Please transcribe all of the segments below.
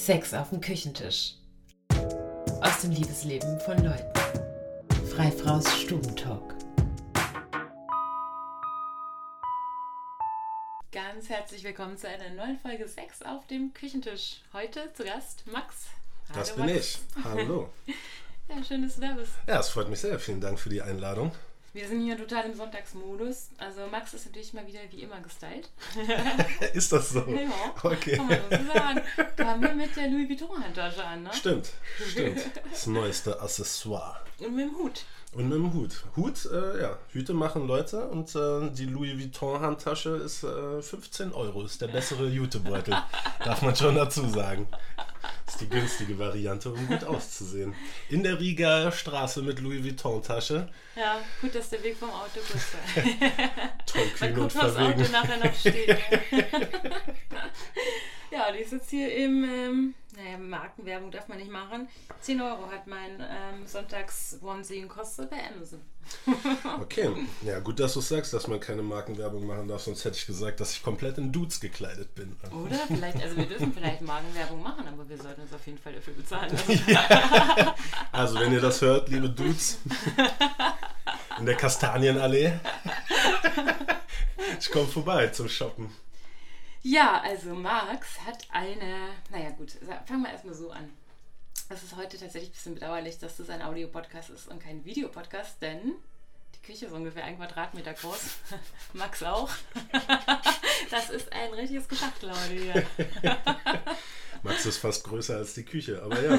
Sex auf dem Küchentisch. Aus dem Liebesleben von Leuten. Freifraus Stubentalk. Ganz herzlich willkommen zu einer neuen Folge Sex auf dem Küchentisch. Heute zu Gast Max. Das Hallo, bin Max. ich. Hallo. Ja, schön, dass du da bist. Ja, es freut mich sehr. Vielen Dank für die Einladung. Wir sind hier total im Sonntagsmodus. Also Max ist natürlich mal wieder wie immer gestylt. Ist das so? Ja, Okay. kann man so sagen. Kam hier mit der Louis Vuitton-Handtasche an, ne? Stimmt, stimmt. Das neueste Accessoire. Und mit dem Hut. Und mit dem Hut. Hut, äh, ja, Hüte machen Leute und äh, die Louis Vuitton Handtasche ist äh, 15 Euro. Ist der bessere Jutebeutel. Darf man schon dazu sagen. Ist die günstige Variante, um gut auszusehen. In der Rieger Straße mit Louis Vuitton Tasche. Ja, gut, dass der Weg vom Auto kurz war. Toll, Mal kühn und das Auto nachher noch steht. ja, und ich sitze hier im, ähm, naja, Markenwerbung darf man nicht machen. 10 Euro hat mein ähm, Sonntags-Onesie gekostet bei Amazon. Okay, ja gut, dass du sagst, dass man keine Markenwerbung machen darf, sonst hätte ich gesagt, dass ich komplett in Dudes gekleidet bin. Oder vielleicht, also wir dürfen vielleicht Markenwerbung machen, aber wir sollten uns auf jeden Fall dafür bezahlen. lassen. Also wenn ihr das hört, liebe Dudes, in der Kastanienallee, ich komme vorbei zum Shoppen. Ja, also Max hat eine, naja gut, fangen wir erstmal so an. Es ist heute tatsächlich ein bisschen bedauerlich, dass das ein Audiopodcast ist und kein Videopodcast, denn die Küche ist ungefähr ein Quadratmeter groß. Max auch. Das ist ein richtiges Geschachtel heute hier. Max ist fast größer als die Küche, aber ja.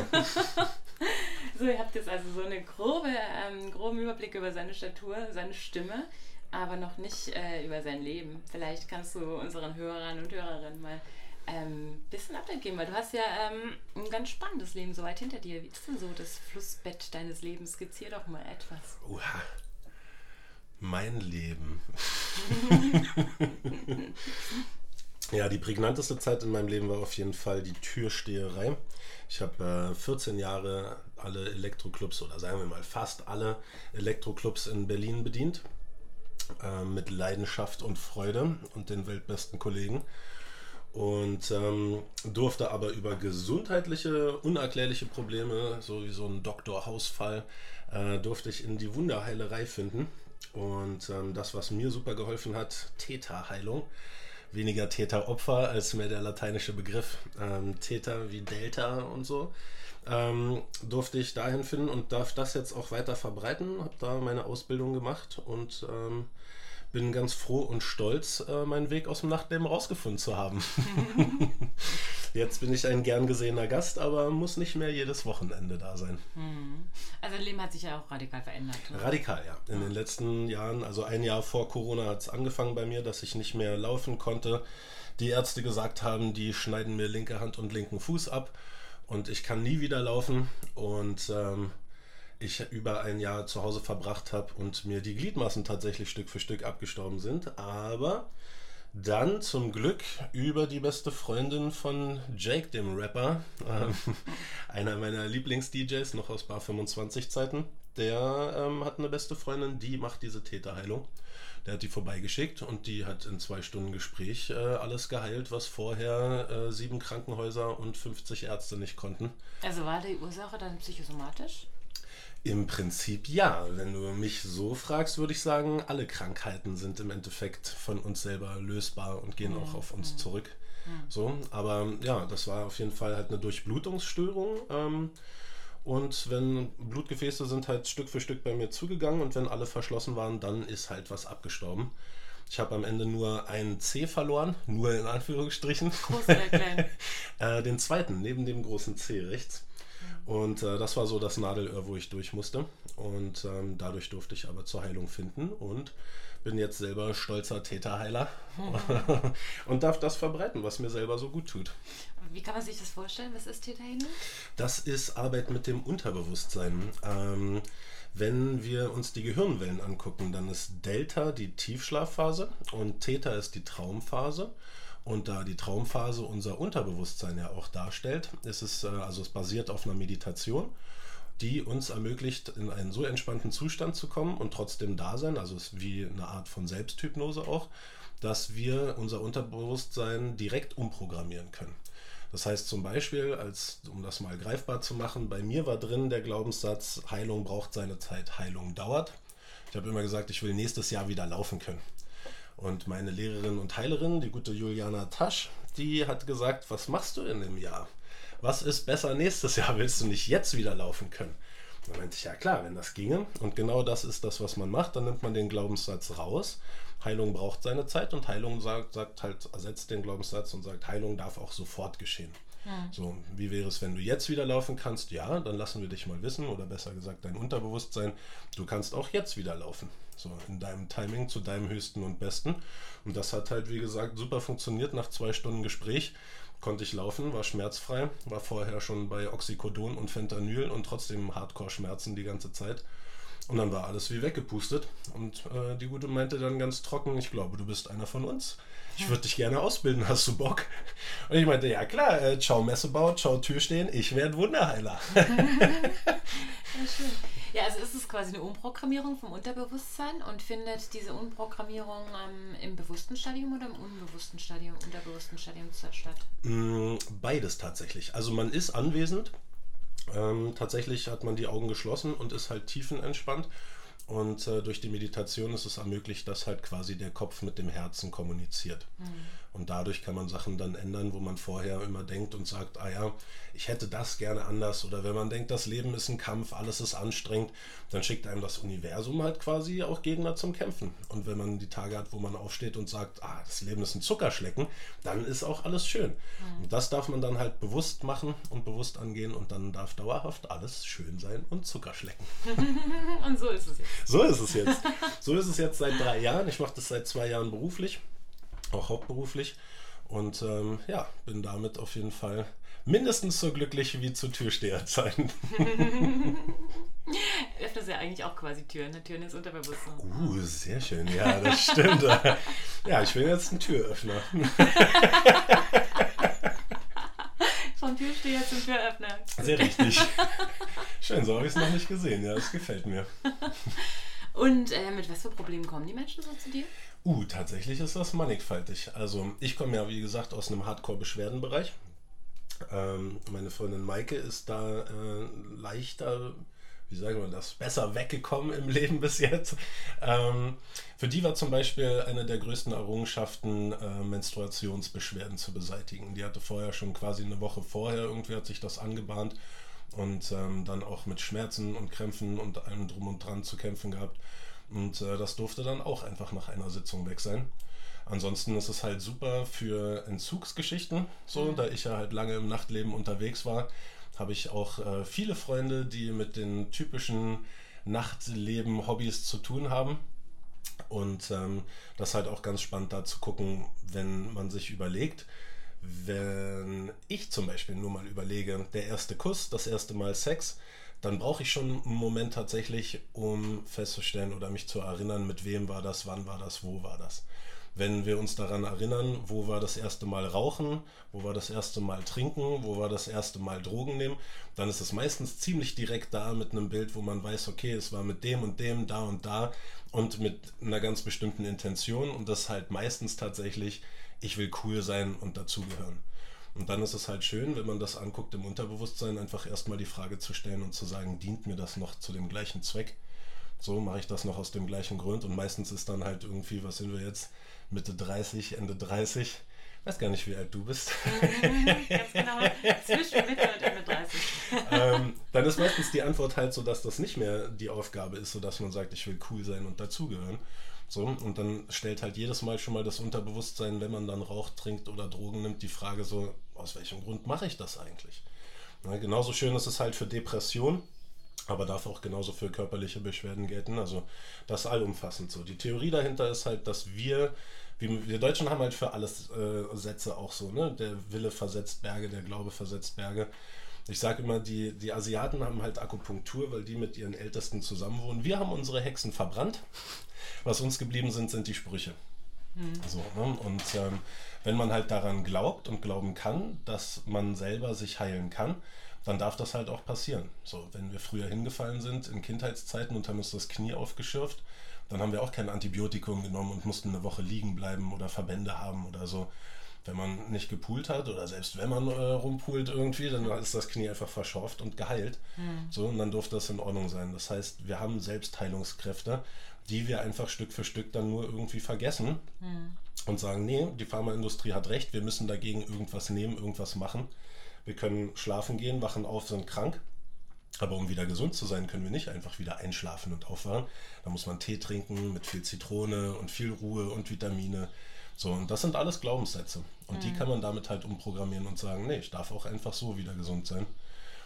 So, ihr habt jetzt also so einen grobe, ähm, groben Überblick über seine Statur, seine Stimme, aber noch nicht äh, über sein Leben. Vielleicht kannst du unseren Hörern und Hörerinnen mal ein ähm, bisschen Update geben, weil du hast ja ähm, ein ganz spannendes Leben so weit hinter dir. Wie ist denn so das Flussbett deines Lebens? Skizzier doch mal etwas. Oha. Mein Leben. ja, die prägnanteste Zeit in meinem Leben war auf jeden Fall die Türsteherei. Ich habe äh, 14 Jahre alle Elektroclubs oder sagen wir mal fast alle Elektroclubs in Berlin bedient. Äh, mit Leidenschaft und Freude und den weltbesten Kollegen. Und ähm, durfte aber über gesundheitliche, unerklärliche Probleme, so wie so ein Doktorhausfall, äh, durfte ich in die Wunderheilerei finden. Und ähm, das, was mir super geholfen hat, Theta-Heilung. Weniger Täter-Opfer als mehr der lateinische Begriff. Ähm, Theta wie Delta und so. Ähm, durfte ich dahin finden und darf das jetzt auch weiter verbreiten. Habe da meine Ausbildung gemacht und ähm, bin ganz froh und stolz, äh, meinen Weg aus dem Nachtleben rausgefunden zu haben. Jetzt bin ich ein gern gesehener Gast, aber muss nicht mehr jedes Wochenende da sein. Also dein Leben hat sich ja auch radikal verändert. Ne? Radikal, ja. In den letzten Jahren, also ein Jahr vor Corona hat es angefangen bei mir, dass ich nicht mehr laufen konnte. Die Ärzte gesagt haben, die schneiden mir linke Hand und linken Fuß ab und ich kann nie wieder laufen. Und ähm, ich über ein Jahr zu Hause verbracht habe und mir die Gliedmaßen tatsächlich Stück für Stück abgestorben sind. Aber dann zum Glück über die beste Freundin von Jake, dem Rapper, ähm, einer meiner Lieblings-DJs, noch aus Bar 25 Zeiten. Der ähm, hat eine beste Freundin, die macht diese Täterheilung. Der hat die vorbeigeschickt und die hat in zwei Stunden Gespräch äh, alles geheilt, was vorher äh, sieben Krankenhäuser und 50 Ärzte nicht konnten. Also war die Ursache dann psychosomatisch? Im Prinzip ja. Wenn du mich so fragst, würde ich sagen, alle Krankheiten sind im Endeffekt von uns selber lösbar und gehen auch auf uns zurück. So, aber ja, das war auf jeden Fall halt eine Durchblutungsstörung. Ähm, und wenn Blutgefäße sind halt Stück für Stück bei mir zugegangen und wenn alle verschlossen waren, dann ist halt was abgestorben. Ich habe am Ende nur einen C verloren, nur in Anführungsstrichen. Groß oder klein? Äh, den zweiten, neben dem großen C rechts. Und äh, das war so das Nadelöhr, wo ich durch musste. Und ähm, dadurch durfte ich aber zur Heilung finden und bin jetzt selber stolzer Täterheiler und darf das verbreiten, was mir selber so gut tut. Wie kann man sich das vorstellen? Was ist Täterheilung? Das ist Arbeit mit dem Unterbewusstsein. Ähm, wenn wir uns die Gehirnwellen angucken, dann ist Delta die Tiefschlafphase und Theta ist die Traumphase. Und da die Traumphase unser Unterbewusstsein ja auch darstellt, ist es, äh, also es basiert auf einer Meditation, die uns ermöglicht, in einen so entspannten Zustand zu kommen und trotzdem da sein, also es ist wie eine Art von Selbsthypnose auch, dass wir unser Unterbewusstsein direkt umprogrammieren können. Das heißt zum Beispiel, als, um das mal greifbar zu machen, bei mir war drin der Glaubenssatz, Heilung braucht seine Zeit, Heilung dauert. Ich habe immer gesagt, ich will nächstes Jahr wieder laufen können. Und meine Lehrerin und Heilerin, die gute Juliana Tasch, die hat gesagt, was machst du in dem Jahr? Was ist besser nächstes Jahr? Willst du nicht jetzt wieder laufen können? Da meinte ich, ja klar, wenn das ginge. Und genau das ist das, was man macht. Dann nimmt man den Glaubenssatz raus. Heilung braucht seine Zeit und Heilung sagt, sagt halt, ersetzt den Glaubenssatz und sagt, Heilung darf auch sofort geschehen. So, wie wäre es, wenn du jetzt wieder laufen kannst? Ja, dann lassen wir dich mal wissen, oder besser gesagt, dein Unterbewusstsein, du kannst auch jetzt wieder laufen. So, in deinem Timing zu deinem höchsten und besten. Und das hat halt, wie gesagt, super funktioniert. Nach zwei Stunden Gespräch konnte ich laufen, war schmerzfrei, war vorher schon bei Oxycodon und Fentanyl und trotzdem Hardcore-Schmerzen die ganze Zeit. Und dann war alles wie weggepustet. Und äh, die Gute meinte dann ganz trocken, ich glaube, du bist einer von uns. Ich würde dich gerne ausbilden, hast du Bock? Und ich meinte, ja klar, äh, ciao Messebau, ciao Türstehen, ich werde Wunderheiler. ja, schön. Ja, also ist es quasi eine Umprogrammierung vom Unterbewusstsein und findet diese Umprogrammierung ähm, im bewussten Stadium oder im unbewussten Stadium, unterbewussten Stadium statt? Mm, beides tatsächlich. Also man ist anwesend, ähm, tatsächlich hat man die Augen geschlossen und ist halt tiefenentspannt. Und äh, durch die Meditation ist es ermöglicht, dass halt quasi der Kopf mit dem Herzen kommuniziert. Mhm. Und dadurch kann man Sachen dann ändern, wo man vorher immer denkt und sagt, ah ja, ich hätte das gerne anders. Oder wenn man denkt, das Leben ist ein Kampf, alles ist anstrengend, dann schickt einem das Universum halt quasi auch Gegner zum Kämpfen. Und wenn man die Tage hat, wo man aufsteht und sagt, ah, das Leben ist ein Zuckerschlecken, dann ist auch alles schön. Und das darf man dann halt bewusst machen und bewusst angehen und dann darf dauerhaft alles schön sein und Zuckerschlecken. und so ist es jetzt. So ist es jetzt. So ist es jetzt seit drei Jahren. Ich mache das seit zwei Jahren beruflich auch hauptberuflich. Und ähm, ja, bin damit auf jeden Fall mindestens so glücklich wie zu Türsteherzeiten. Öffnet ja eigentlich auch quasi Türen. Ne? Türen ist Unterbewusstsein. Uh, sehr schön. Ja, das stimmt. ja, ich bin jetzt ein Türöffner. Vom Türsteher zum Türöffner. Sehr richtig. Schön, so habe ich es noch nicht gesehen. Ja, das gefällt mir. Und äh, mit was für Problemen kommen die Menschen so zu dir? Uh, tatsächlich ist das mannigfaltig. Also ich komme ja, wie gesagt, aus einem Hardcore-Beschwerdenbereich. Ähm, meine Freundin Maike ist da äh, leichter, wie sagen wir das, besser weggekommen im Leben bis jetzt. Ähm, für die war zum Beispiel eine der größten Errungenschaften, äh, Menstruationsbeschwerden zu beseitigen. Die hatte vorher schon quasi eine Woche vorher, irgendwie hat sich das angebahnt und ähm, dann auch mit Schmerzen und Krämpfen und allem drum und dran zu kämpfen gehabt. Und äh, das durfte dann auch einfach nach einer Sitzung weg sein. Ansonsten ist es halt super für Entzugsgeschichten. So, mhm. da ich ja halt lange im Nachtleben unterwegs war, habe ich auch äh, viele Freunde, die mit den typischen Nachtleben-Hobbys zu tun haben. Und ähm, das ist halt auch ganz spannend da zu gucken, wenn man sich überlegt, wenn ich zum Beispiel nur mal überlege, der erste Kuss, das erste Mal Sex, dann brauche ich schon einen Moment tatsächlich, um festzustellen oder mich zu erinnern, mit wem war das, wann war das, wo war das. Wenn wir uns daran erinnern, wo war das erste Mal Rauchen, wo war das erste Mal Trinken, wo war das erste Mal Drogen nehmen, dann ist es meistens ziemlich direkt da mit einem Bild, wo man weiß, okay, es war mit dem und dem, da und da und mit einer ganz bestimmten Intention und das halt meistens tatsächlich, ich will cool sein und dazugehören. Und dann ist es halt schön, wenn man das anguckt im Unterbewusstsein, einfach erstmal die Frage zu stellen und zu sagen, dient mir das noch zu dem gleichen Zweck? So mache ich das noch aus dem gleichen Grund. Und meistens ist dann halt irgendwie, was sind wir jetzt? Mitte 30, Ende 30. Ich weiß gar nicht, wie alt du bist. Ganz genau, zwischen Mitte und Ende 30. ähm, dann ist meistens die Antwort halt so, dass das nicht mehr die Aufgabe ist, so dass man sagt, ich will cool sein und dazugehören, so, und dann stellt halt jedes Mal schon mal das Unterbewusstsein, wenn man dann raucht, trinkt oder Drogen nimmt, die Frage so, aus welchem Grund mache ich das eigentlich? Na, genauso schön ist es halt für Depression, aber darf auch genauso für körperliche Beschwerden gelten. Also das allumfassend so. Die Theorie dahinter ist halt, dass wir, wie, wir Deutschen haben halt für alles äh, Sätze auch so, ne? Der Wille versetzt Berge, der Glaube versetzt Berge. Ich sage immer, die, die Asiaten haben halt Akupunktur, weil die mit ihren Ältesten zusammenwohnen. Wir haben unsere Hexen verbrannt. Was uns geblieben sind, sind die Sprüche. Mhm. So, ne? Und ähm, wenn man halt daran glaubt und glauben kann, dass man selber sich heilen kann, dann darf das halt auch passieren. So, wenn wir früher hingefallen sind in Kindheitszeiten und haben uns das Knie aufgeschürft, dann haben wir auch kein Antibiotikum genommen und mussten eine Woche liegen bleiben oder Verbände haben oder so. Wenn man nicht gepoolt hat oder selbst wenn man äh, rumpoolt irgendwie, dann ist das Knie einfach verschorft und geheilt. Mhm. So, und dann durfte das in Ordnung sein. Das heißt, wir haben Selbstheilungskräfte, die wir einfach Stück für Stück dann nur irgendwie vergessen mhm. und sagen, nee, die Pharmaindustrie hat recht, wir müssen dagegen irgendwas nehmen, irgendwas machen. Wir können schlafen gehen, wachen auf, sind krank. Aber um wieder gesund zu sein, können wir nicht einfach wieder einschlafen und aufwachen. Da muss man Tee trinken mit viel Zitrone und viel Ruhe und Vitamine. So, und das sind alles Glaubenssätze. Und mhm. die kann man damit halt umprogrammieren und sagen, nee, ich darf auch einfach so wieder gesund sein.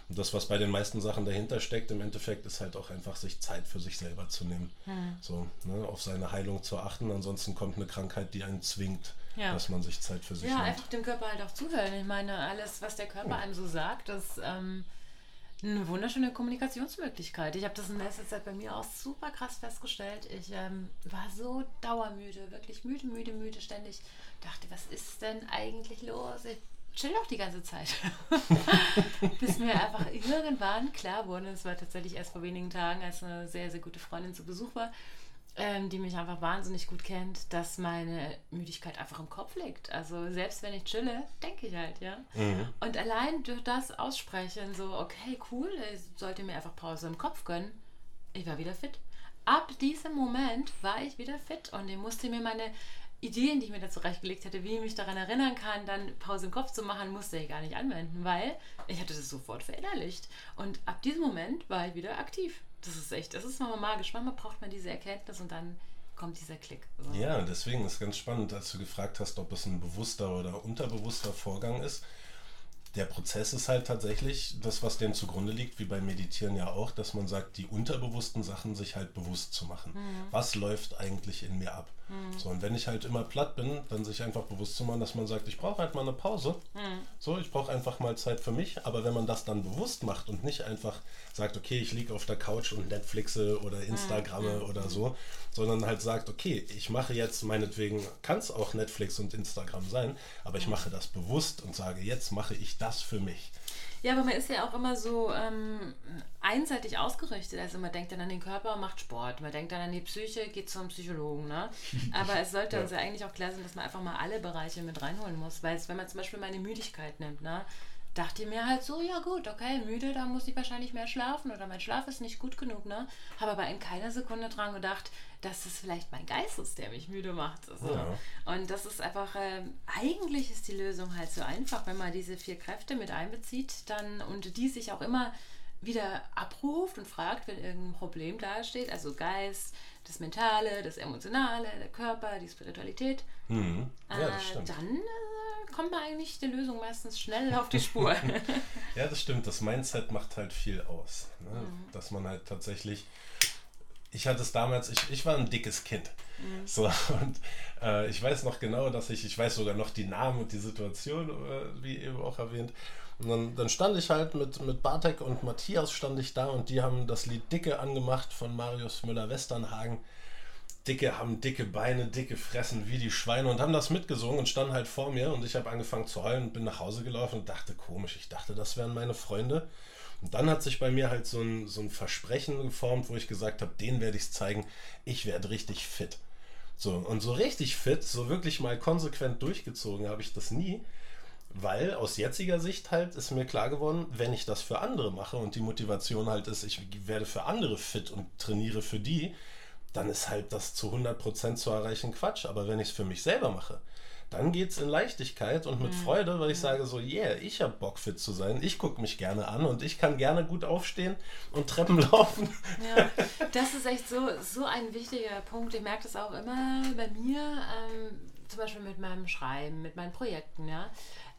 Und das, was bei den meisten Sachen dahinter steckt, im Endeffekt ist halt auch einfach, sich Zeit für sich selber zu nehmen. Mhm. So, ne, auf seine Heilung zu achten. Ansonsten kommt eine Krankheit, die einen zwingt, ja. dass man sich Zeit für sich ja, nimmt. Ja, einfach dem Körper halt auch zuhören. Ich meine, alles, was der Körper ja. einem so sagt, das ähm, eine wunderschöne Kommunikationsmöglichkeit. Ich habe das in letzter Zeit bei mir auch super krass festgestellt. Ich ähm, war so dauermüde, wirklich müde, müde, müde, ständig. Dachte, was ist denn eigentlich los? Ich chill doch die ganze Zeit. Bis mir einfach irgendwann klar wurde, es war tatsächlich erst vor wenigen Tagen, als eine sehr, sehr gute Freundin zu Besuch war, ähm, die mich einfach wahnsinnig gut kennt, dass meine Müdigkeit einfach im Kopf liegt. Also selbst wenn ich chille, denke ich halt, ja. Mhm. Und allein durch das Aussprechen, so, okay, cool, ich sollte mir einfach Pause im Kopf gönnen, ich war wieder fit. Ab diesem Moment war ich wieder fit und ich musste mir meine Ideen, die ich mir da zurechtgelegt hätte, wie ich mich daran erinnern kann, dann Pause im Kopf zu machen, musste ich gar nicht anwenden, weil ich hatte das sofort verinnerlicht. Und ab diesem Moment war ich wieder aktiv. Das ist echt, das ist nochmal magisch. Manchmal braucht man diese Erkenntnis und dann kommt dieser Klick. So. Ja, deswegen ist es ganz spannend, als du gefragt hast, ob es ein bewusster oder unterbewusster Vorgang ist. Der Prozess ist halt tatsächlich das, was dem zugrunde liegt, wie beim Meditieren ja auch, dass man sagt, die unterbewussten Sachen sich halt bewusst zu machen. Mhm. Was läuft eigentlich in mir ab? Mhm. So, und wenn ich halt immer platt bin, dann sich einfach bewusst zu machen, dass man sagt, ich brauche halt mal eine Pause. Mhm. So, ich brauche einfach mal Zeit für mich. Aber wenn man das dann bewusst macht und nicht einfach sagt, okay, ich liege auf der Couch und Netflixe oder mhm. Instagramme mhm. oder so, sondern halt sagt, okay, ich mache jetzt meinetwegen, kann es auch Netflix und Instagram sein, aber ich mhm. mache das bewusst und sage, jetzt mache ich das für mich. Ja, aber man ist ja auch immer so ähm, einseitig ausgerichtet. Also man denkt dann an den Körper, macht Sport. Man denkt dann an die Psyche, geht zum Psychologen. Ne? Aber es sollte ja. uns ja eigentlich auch klar sein, dass man einfach mal alle Bereiche mit reinholen muss. Weil es, wenn man zum Beispiel meine Müdigkeit nimmt, ne? dachte ich mir halt so, ja gut, okay, müde, da muss ich wahrscheinlich mehr schlafen oder mein Schlaf ist nicht gut genug, ne? Habe aber in keiner Sekunde dran gedacht, dass es vielleicht mein Geist ist, der mich müde macht. So. Ja. Und das ist einfach, äh, eigentlich ist die Lösung halt so einfach, wenn man diese vier Kräfte mit einbezieht, dann und die sich auch immer wieder abruft und fragt, wenn irgendein Problem dasteht, also Geist, das Mentale, das Emotionale, der Körper, die Spiritualität, mhm. ja, äh, dann äh, kommt man eigentlich die Lösung meistens schnell auf die Spur. ja, das stimmt. Das Mindset macht halt viel aus. Ne? Mhm. Dass man halt tatsächlich. Ich hatte es damals, ich, ich war ein dickes Kind. Mhm. So, und äh, ich weiß noch genau, dass ich, ich weiß sogar noch die Namen und die Situation, äh, wie eben auch erwähnt. Und dann, dann, stand ich halt mit, mit Bartek und Matthias stand ich da und die haben das Lied Dicke angemacht von Marius Müller-Westernhagen. Dicke haben dicke Beine, dicke Fressen wie die Schweine und haben das mitgesungen und standen halt vor mir und ich habe angefangen zu heulen und bin nach Hause gelaufen und dachte, komisch, ich dachte, das wären meine Freunde. Und dann hat sich bei mir halt so ein, so ein Versprechen geformt, wo ich gesagt habe, denen werde ich zeigen, ich werde richtig fit. So, und so richtig fit, so wirklich mal konsequent durchgezogen habe ich das nie. Weil aus jetziger Sicht halt ist mir klar geworden, wenn ich das für andere mache und die Motivation halt ist, ich werde für andere fit und trainiere für die, dann ist halt das zu 100% zu erreichen Quatsch. Aber wenn ich es für mich selber mache, dann geht es in Leichtigkeit und mit mhm. Freude, weil ich sage so, yeah, ich habe Bock fit zu sein, ich gucke mich gerne an und ich kann gerne gut aufstehen und Treppen laufen. Ja, das ist echt so, so ein wichtiger Punkt. Ich merke das auch immer bei mir, ähm, zum Beispiel mit meinem Schreiben, mit meinen Projekten, ja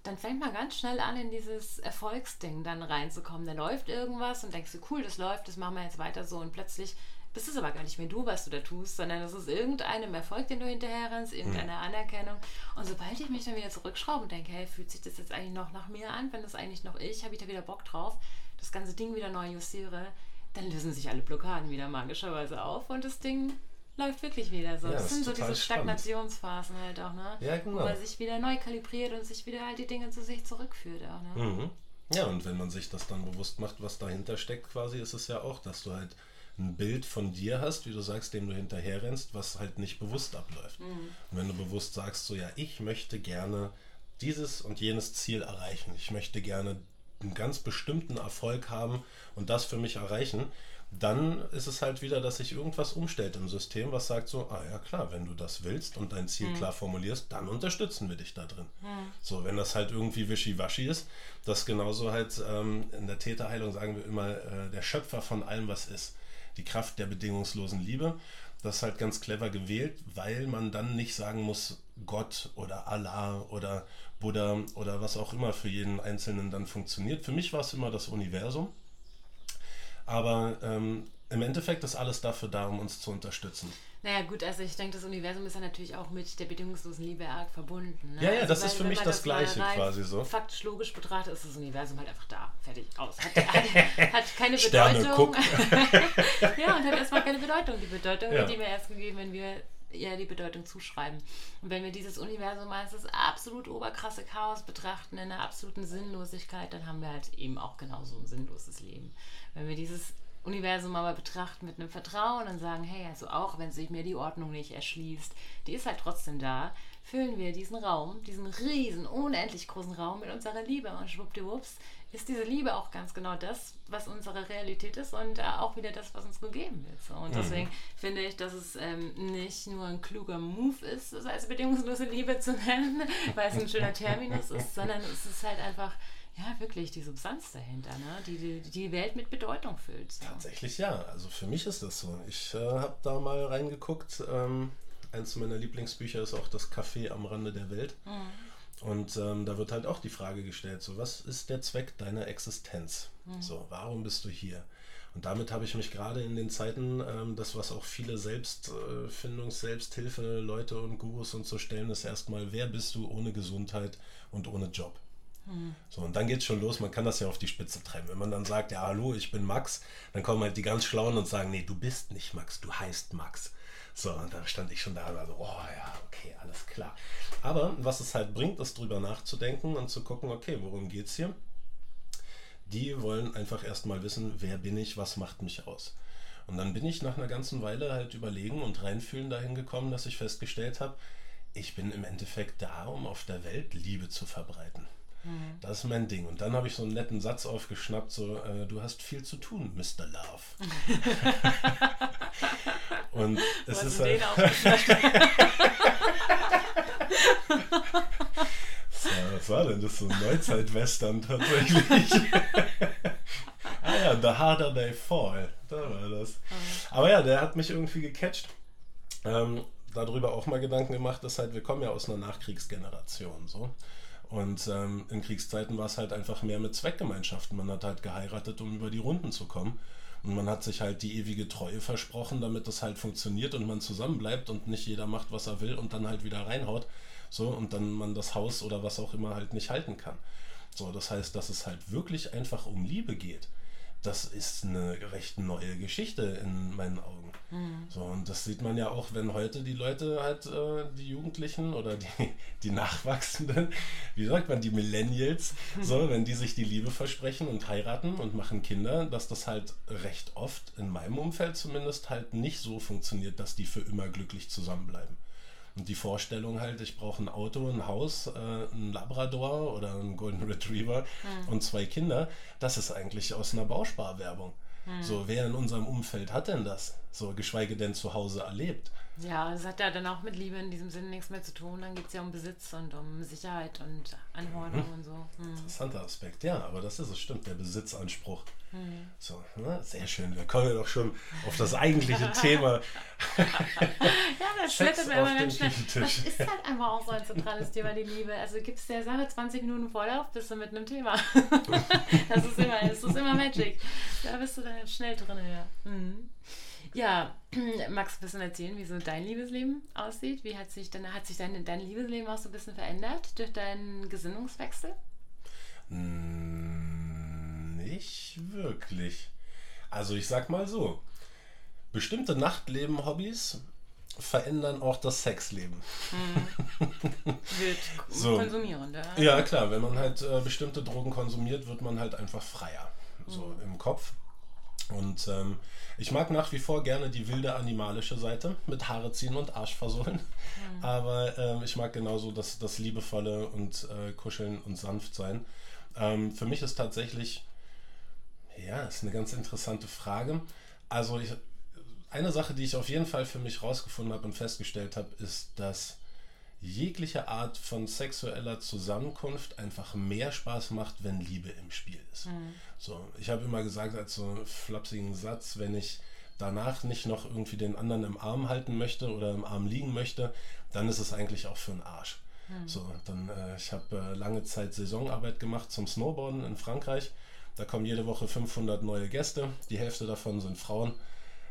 dann fängt man ganz schnell an, in dieses Erfolgsding dann reinzukommen. Da läuft irgendwas und denkst du, cool, das läuft, das machen wir jetzt weiter so. Und plötzlich bist es aber gar nicht mehr du, was du da tust, sondern es ist irgendeinem Erfolg, den du hinterher rennst, irgendeine mhm. Anerkennung. Und sobald ich mich dann wieder zurückschraube und denke, hey, fühlt sich das jetzt eigentlich noch nach mir an? Wenn das eigentlich noch ich, habe ich da wieder Bock drauf, das ganze Ding wieder neu justiere, dann lösen sich alle Blockaden wieder magischerweise auf und das Ding läuft wirklich wieder so. Ja, das, sind so diese Stagnationsphasen halt auch, ne? Ja, genau. Wo man sich wieder neu kalibriert und sich wieder halt die Dinge zu sich zurückführt auch, ne? Mhm. Ja, und wenn man sich das dann bewusst macht, was dahinter steckt, quasi, ist es ja auch, dass du halt ein Bild von dir hast, wie du sagst, dem du hinterher rennst, was halt nicht bewusst abläuft. Mhm. Und wenn du bewusst sagst, so ja, ich möchte gerne dieses und jenes Ziel erreichen. Ich möchte gerne einen ganz bestimmten Erfolg haben und das für mich erreichen, dann ist es halt wieder, dass sich irgendwas umstellt im System, was sagt so, ah ja klar, wenn du das willst und dein Ziel mhm. klar formulierst, dann unterstützen wir dich da drin. Mhm. So, wenn das halt irgendwie wischiwaschi ist, das genauso halt ähm, in der Täterheilung sagen wir immer, äh, der Schöpfer von allem, was ist. Die Kraft der bedingungslosen Liebe. Das ist halt ganz clever gewählt, weil man dann nicht sagen muss, Gott oder Allah oder Buddha oder was auch immer für jeden Einzelnen dann funktioniert. Für mich war es immer das Universum. Aber ähm, im Endeffekt ist alles dafür da, um uns zu unterstützen. Naja, gut, also ich denke, das Universum ist ja natürlich auch mit der bedingungslosen Liebe arg verbunden. Ne? Ja, ja, also das weil, ist für mich das, das Gleiche quasi so. Faktisch logisch betrachtet ist das Universum halt einfach da, fertig, aus. Hat, hat, hat keine Bedeutung. ja, und hat erstmal keine Bedeutung. Die Bedeutung ja. wird ihm erst gegeben, wenn wir eher die Bedeutung zuschreiben. Und wenn wir dieses Universum als das absolut oberkrasse Chaos betrachten, in einer absoluten Sinnlosigkeit, dann haben wir halt eben auch genauso ein sinnloses Leben. Wenn wir dieses Universum aber betrachten mit einem Vertrauen und sagen, hey, also auch wenn sich mir die Ordnung nicht erschließt, die ist halt trotzdem da, füllen wir diesen Raum, diesen riesen, unendlich großen Raum mit unserer Liebe und schwuppdiwupps ist diese Liebe auch ganz genau das, was unsere Realität ist und äh, auch wieder das, was uns gegeben wird. So. Und mhm. deswegen finde ich, dass es ähm, nicht nur ein kluger Move ist, das als bedingungslose Liebe zu nennen, weil es ein schöner Terminus ist, sondern es ist halt einfach ja, wirklich die Substanz dahinter, ne? die, die die Welt mit Bedeutung füllt. So. Tatsächlich ja. Also für mich ist das so. Ich äh, habe da mal reingeguckt. Ähm, eins meiner Lieblingsbücher ist auch Das Café am Rande der Welt. Mhm. Und ähm, da wird halt auch die Frage gestellt, so was ist der Zweck deiner Existenz? Mhm. So, warum bist du hier? Und damit habe ich mich gerade in den Zeiten, ähm, das was auch viele Selbstfindungs-, äh, Selbsthilfe, Leute und Gurus und so stellen, ist erstmal, wer bist du ohne Gesundheit und ohne Job? So, und dann geht es schon los, man kann das ja auf die Spitze treiben. Wenn man dann sagt, ja, hallo, ich bin Max, dann kommen halt die ganz Schlauen und sagen, nee, du bist nicht Max, du heißt Max. So, und da stand ich schon da und war so, oh ja, okay, alles klar. Aber was es halt bringt, ist drüber nachzudenken und zu gucken, okay, worum geht es hier? Die wollen einfach erstmal wissen, wer bin ich, was macht mich aus. Und dann bin ich nach einer ganzen Weile halt überlegen und reinfühlen dahin gekommen, dass ich festgestellt habe, ich bin im Endeffekt da, um auf der Welt Liebe zu verbreiten. Mhm. Das ist mein Ding. Und dann habe ich so einen netten Satz aufgeschnappt, so, äh, du hast viel zu tun, Mr. Love. Und es ist halt... was war denn das? So ein Neuzeit-Western tatsächlich. ah ja, The Harder They Fall. Da war das. Mhm. Aber ja, der hat mich irgendwie gecatcht. Ähm, darüber auch mal Gedanken gemacht, ist halt, wir kommen ja aus einer Nachkriegsgeneration. So. Und ähm, in Kriegszeiten war es halt einfach mehr mit Zweckgemeinschaften. Man hat halt geheiratet, um über die Runden zu kommen. Und man hat sich halt die ewige Treue versprochen, damit das halt funktioniert und man zusammenbleibt und nicht jeder macht, was er will und dann halt wieder reinhaut. So, und dann man das Haus oder was auch immer halt nicht halten kann. So, das heißt, dass es halt wirklich einfach um Liebe geht das ist eine recht neue Geschichte in meinen Augen. Mhm. So, und das sieht man ja auch, wenn heute die Leute halt, äh, die Jugendlichen oder die, die Nachwachsenden, wie sagt man, die Millennials, mhm. so, wenn die sich die Liebe versprechen und heiraten und machen Kinder, dass das halt recht oft, in meinem Umfeld zumindest, halt nicht so funktioniert, dass die für immer glücklich zusammenbleiben. Und die Vorstellung halt, ich brauche ein Auto, ein Haus, äh, ein Labrador oder einen Golden Retriever mhm. und zwei Kinder, das ist eigentlich aus einer Bausparwerbung. Mhm. So, wer in unserem Umfeld hat denn das? So, geschweige denn zu Hause erlebt. Ja, es hat ja dann auch mit Liebe in diesem Sinne nichts mehr zu tun. Dann geht es ja um Besitz und um Sicherheit und Anordnung mhm. und so. Mhm. Interessanter Aspekt, ja, aber das ist es, stimmt, der Besitzanspruch. Mhm. So, ne? sehr schön. Wir kommen ja doch schon auf das eigentliche Thema. ja, das schlittert mir immer ganz schnell. Das ist halt einfach auch so ein zentrales Thema, die Liebe. Also gibt es der Sache 20 Minuten Vorlauf, bist du mit einem Thema. das, ist immer, das ist immer Magic. Da bist du dann schnell drin, ja. Mhm. Ja, magst du ein bisschen erzählen, wie so dein Liebesleben aussieht? Wie hat sich, dann, hat sich dein, dein Liebesleben auch so ein bisschen verändert durch deinen Gesinnungswechsel? Hm, nicht wirklich. Also ich sag mal so, bestimmte Nachtleben-Hobbys verändern auch das Sexleben. Hm. Wird so. konsumierend, ja? Ja, klar, wenn man halt äh, bestimmte Drogen konsumiert, wird man halt einfach freier. So hm. im Kopf Und ähm, ich mag nach wie vor gerne die wilde animalische Seite mit Haare ziehen und Arsch versohlen. Mhm. Aber ähm, ich mag genauso das, das liebevolle und äh, kuscheln und sanft sein. Ähm, für mich ist tatsächlich, ja, ist eine ganz interessante Frage. Also ich, eine Sache, die ich auf jeden Fall für mich rausgefunden habe und festgestellt habe, ist, dass jegliche Art von sexueller Zusammenkunft einfach mehr Spaß macht, wenn Liebe im Spiel ist. Mhm. So, ich habe immer gesagt, als so flapsigen Satz, wenn ich danach nicht noch irgendwie den anderen im Arm halten möchte oder im Arm liegen möchte, dann ist es eigentlich auch für einen Arsch. Mhm. So, dann, äh, ich habe äh, lange Zeit Saisonarbeit gemacht zum Snowboarden in Frankreich. Da kommen jede Woche 500 neue Gäste. Die Hälfte davon sind Frauen.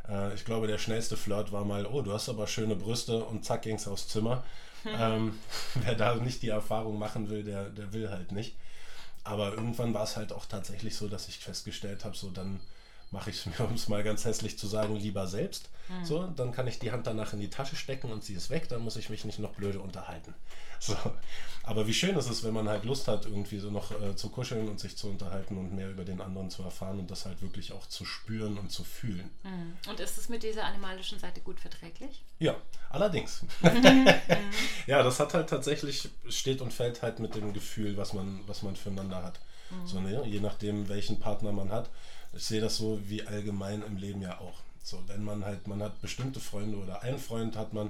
Äh, ich glaube, der schnellste Flirt war mal, oh, du hast aber schöne Brüste und zack ging's aufs Zimmer. ähm, wer da nicht die Erfahrung machen will, der, der will halt nicht. Aber irgendwann war es halt auch tatsächlich so, dass ich festgestellt habe, so dann mache ich es mir, um es mal ganz hässlich zu sagen, lieber selbst. Mhm. So, dann kann ich die Hand danach in die Tasche stecken und sie ist weg, dann muss ich mich nicht noch blöde unterhalten. So. Aber wie schön ist es, wenn man halt Lust hat, irgendwie so noch äh, zu kuscheln und sich zu unterhalten und mehr über den anderen zu erfahren und das halt wirklich auch zu spüren und zu fühlen. Mhm. Und ist es mit dieser animalischen Seite gut verträglich? Ja, allerdings. ja, das hat halt tatsächlich, steht und fällt halt mit dem Gefühl, was man, was man füreinander hat. Mhm. So, ne? Je nachdem, welchen Partner man hat. Ich sehe das so wie allgemein im Leben ja auch. So, wenn man halt, man hat bestimmte Freunde oder einen Freund hat man,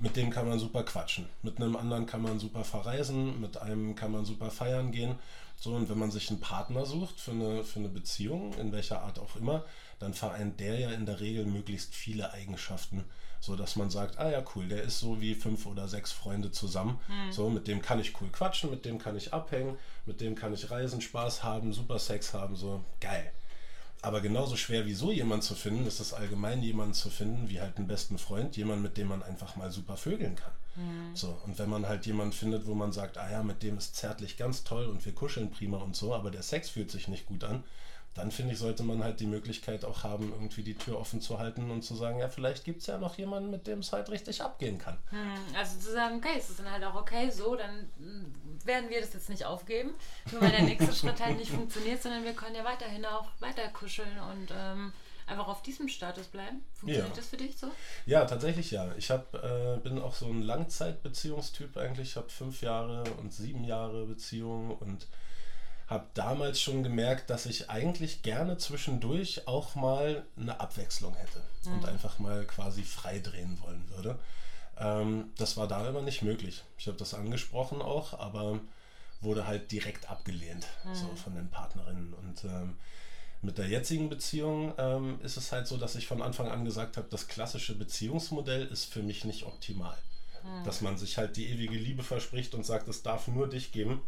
mit dem kann man super quatschen. Mit einem anderen kann man super verreisen, mit einem kann man super feiern gehen. So, und wenn man sich einen Partner sucht für eine, für eine Beziehung, in welcher Art auch immer, dann vereint der ja in der Regel möglichst viele Eigenschaften, so dass man sagt, ah ja, cool, der ist so wie fünf oder sechs Freunde zusammen. Mhm. So, mit dem kann ich cool quatschen, mit dem kann ich abhängen, mit dem kann ich reisen, Spaß haben, super Sex haben, so geil. Aber genauso schwer wie so jemand zu finden, ist es allgemein jemanden zu finden, wie halt einen besten Freund, jemand, mit dem man einfach mal super vögeln kann. Mhm. So, und wenn man halt jemanden findet, wo man sagt, ah ja, mit dem ist zärtlich ganz toll und wir kuscheln prima und so, aber der Sex fühlt sich nicht gut an, dann finde ich, sollte man halt die Möglichkeit auch haben, irgendwie die Tür offen zu halten und zu sagen, ja, vielleicht gibt es ja noch jemanden, mit dem es halt richtig abgehen kann. Hm, also zu sagen, okay, es ist dann halt auch okay, so, dann hm, werden wir das jetzt nicht aufgeben, nur weil der nächste Schritt halt nicht funktioniert, sondern wir können ja weiterhin auch weiter kuscheln und ähm, einfach auf diesem Status bleiben. Funktioniert ja. das für dich so? Ja, tatsächlich ja. Ich hab, äh, bin auch so ein Langzeitbeziehungstyp eigentlich. Ich habe fünf Jahre und sieben Jahre Beziehung und habe damals schon gemerkt, dass ich eigentlich gerne zwischendurch auch mal eine Abwechslung hätte mhm. und einfach mal quasi frei drehen wollen würde. Ähm, das war da immer nicht möglich. Ich habe das angesprochen auch, aber wurde halt direkt abgelehnt mhm. so von den Partnerinnen. Und ähm, mit der jetzigen Beziehung ähm, ist es halt so, dass ich von Anfang an gesagt habe, das klassische Beziehungsmodell ist für mich nicht optimal. Mhm. Dass man sich halt die ewige Liebe verspricht und sagt, es darf nur dich geben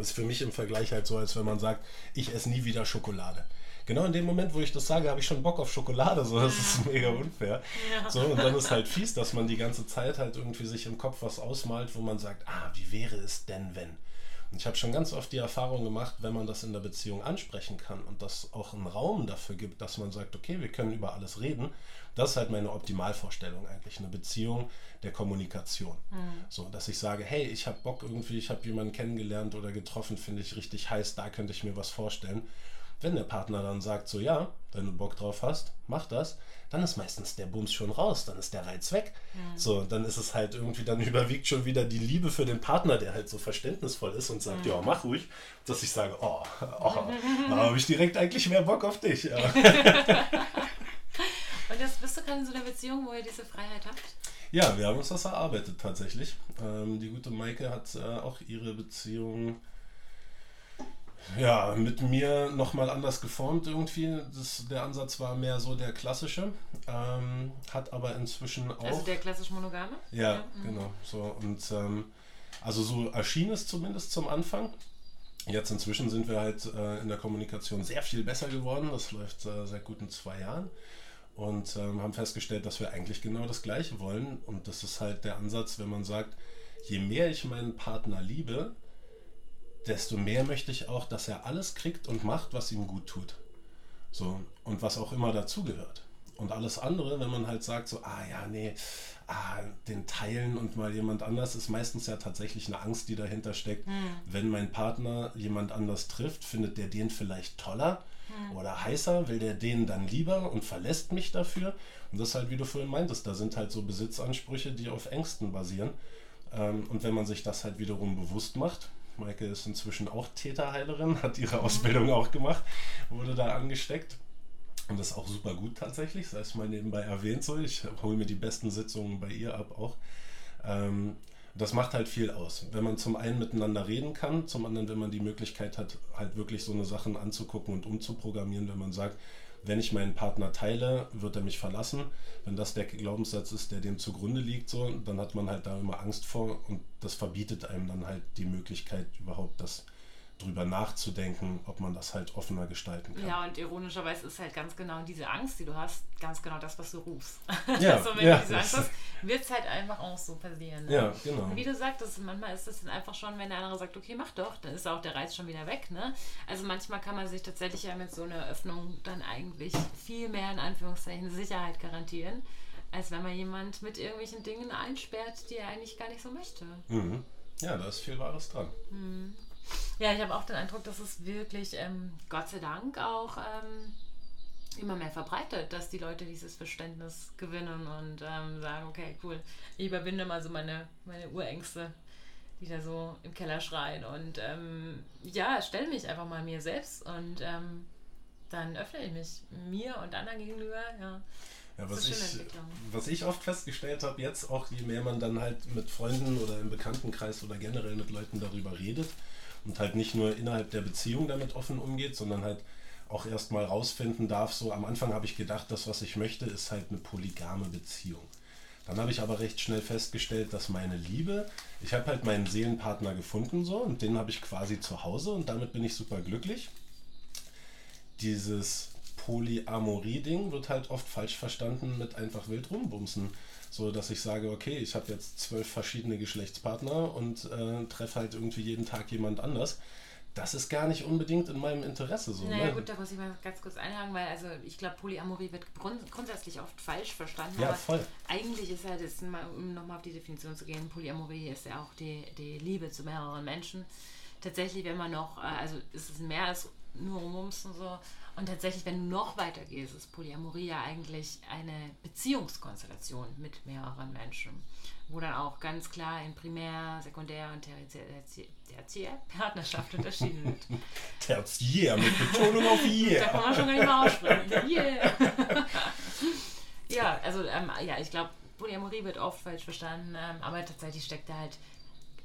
ist für mich im Vergleich halt so, als wenn man sagt, ich esse nie wieder Schokolade. Genau in dem Moment, wo ich das sage, habe ich schon Bock auf Schokolade. So, das ist mega unfair. Ja. So, und dann ist halt fies, dass man die ganze Zeit halt irgendwie sich im Kopf was ausmalt, wo man sagt, ah, wie wäre es denn, wenn? Ich habe schon ganz oft die Erfahrung gemacht, wenn man das in der Beziehung ansprechen kann und das auch einen Raum dafür gibt, dass man sagt, okay, wir können über alles reden. Das ist halt meine Optimalvorstellung eigentlich, eine Beziehung der Kommunikation. Mhm. So, dass ich sage, hey, ich habe Bock irgendwie, ich habe jemanden kennengelernt oder getroffen, finde ich richtig heiß, da könnte ich mir was vorstellen. Wenn der Partner dann sagt, so ja, wenn du Bock drauf hast, mach das, dann ist meistens der Bums schon raus, dann ist der Reiz weg. Mhm. So, dann ist es halt irgendwie, dann überwiegt schon wieder die Liebe für den Partner, der halt so verständnisvoll ist und sagt, mhm. ja, mach ruhig, dass ich sage, oh, oh da habe ich direkt eigentlich mehr Bock auf dich. und jetzt bist du gerade in so einer Beziehung, wo ihr diese Freiheit habt? Ja, wir haben uns das erarbeitet tatsächlich. Ähm, die gute Maike hat äh, auch ihre Beziehung ja, mit mir nochmal anders geformt irgendwie. Das, der Ansatz war mehr so der klassische, ähm, hat aber inzwischen auch... Also der klassisch monogame? Ja, ja. Mhm. genau. So, und ähm, also so erschien es zumindest zum Anfang. Jetzt inzwischen sind wir halt äh, in der Kommunikation sehr viel besser geworden. Das läuft äh, seit guten zwei Jahren. Und ähm, haben festgestellt, dass wir eigentlich genau das Gleiche wollen. Und das ist halt der Ansatz, wenn man sagt, je mehr ich meinen Partner liebe, desto mehr möchte ich auch, dass er alles kriegt und macht, was ihm gut tut. So, und was auch immer dazugehört. Und alles andere, wenn man halt sagt, so, ah ja, nee, ah, den teilen und mal jemand anders, ist meistens ja tatsächlich eine Angst, die dahinter steckt. Mhm. Wenn mein Partner jemand anders trifft, findet der den vielleicht toller Mhm. Oder heißer, will der den dann lieber und verlässt mich dafür? Und das ist halt, wie du vorhin meintest, da sind halt so Besitzansprüche, die auf Ängsten basieren. Ähm, und wenn man sich das halt wiederum bewusst macht, Maike ist inzwischen auch Täterheilerin, hat ihre Ausbildung auch gemacht, wurde da angesteckt. Und das ist auch super gut tatsächlich, sei es mal nebenbei erwähnt so. Ich hole mir die besten Sitzungen bei ihr ab auch. Ähm, das macht halt viel aus. Wenn man zum einen miteinander reden kann, zum anderen, wenn man die Möglichkeit hat, halt wirklich so eine Sachen anzugucken und umzuprogrammieren, wenn man sagt, wenn ich meinen Partner teile, wird er mich verlassen. Wenn das der Glaubenssatz ist, der dem zugrunde liegt, so, dann hat man halt da immer Angst vor und das verbietet einem dann halt die Möglichkeit, überhaupt das drüber nachzudenken, ob man das halt offener gestalten kann. Ja, und ironischerweise ist halt ganz genau diese Angst, die du hast, ganz genau das, was du rufst. Ja, also wenn ja, du diese Angst hast, wird es halt einfach auch so passieren. Ne? Ja, genau. Und wie du sagtest, manchmal ist es dann einfach schon, wenn der andere sagt, okay, mach doch, dann ist auch der Reiz schon wieder weg. Ne? Also manchmal kann man sich tatsächlich ja mit so einer Öffnung dann eigentlich viel mehr in Anführungszeichen Sicherheit garantieren, als wenn man jemand mit irgendwelchen Dingen einsperrt, die er eigentlich gar nicht so möchte. Mhm. Ja, da ist viel Wahres dran. Mhm. Ja, ich habe auch den Eindruck, dass es wirklich, ähm, Gott sei Dank, auch ähm, immer mehr verbreitet, dass die Leute dieses Verständnis gewinnen und ähm, sagen, okay, cool, ich überwinde mal so meine, meine Urängste, die da so im Keller schreien und ähm, ja, stelle mich einfach mal mir selbst und ähm, dann öffne ich mich mir und anderen gegenüber, ja. Ja, was, ich, was ich oft festgestellt habe, jetzt auch, je mehr man dann halt mit Freunden oder im Bekanntenkreis oder generell mit Leuten darüber redet, und halt nicht nur innerhalb der Beziehung damit offen umgeht, sondern halt auch erstmal rausfinden darf, so am Anfang habe ich gedacht, das, was ich möchte, ist halt eine polygame Beziehung. Dann habe ich aber recht schnell festgestellt, dass meine Liebe, ich habe halt meinen Seelenpartner gefunden so und den habe ich quasi zu Hause und damit bin ich super glücklich. Dieses Polyamorie-Ding wird halt oft falsch verstanden mit einfach wild rumbumsen. So dass ich sage, okay, ich habe jetzt zwölf verschiedene Geschlechtspartner und äh, treffe halt irgendwie jeden Tag jemand anders. Das ist gar nicht unbedingt in meinem Interesse so. Naja ne? gut, da muss ich mal ganz kurz einhaken, weil also ich glaube, Polyamorie wird grund grundsätzlich oft falsch verstanden. Ja, aber voll. Eigentlich ist halt, jetzt, um nochmal auf die Definition zu gehen, Polyamorie ist ja auch die, die Liebe zu mehreren Menschen. Tatsächlich, wenn man noch, äh, also ist es mehr als nur Mums und so, und tatsächlich, wenn du noch weiter gehst, ist Polyamorie ja eigentlich eine Beziehungskonstellation mit mehreren Menschen, wo dann auch ganz klar in Primär-, Sekundär- und Tertiär-Partnerschaft unterschieden wird. Tertiär mit Betonung auf Yeah. da kann man schon gar nicht mehr aussprechen. Yeah. ja, also ähm, ja, ich glaube, Polyamorie wird oft falsch verstanden, ähm, aber tatsächlich steckt da halt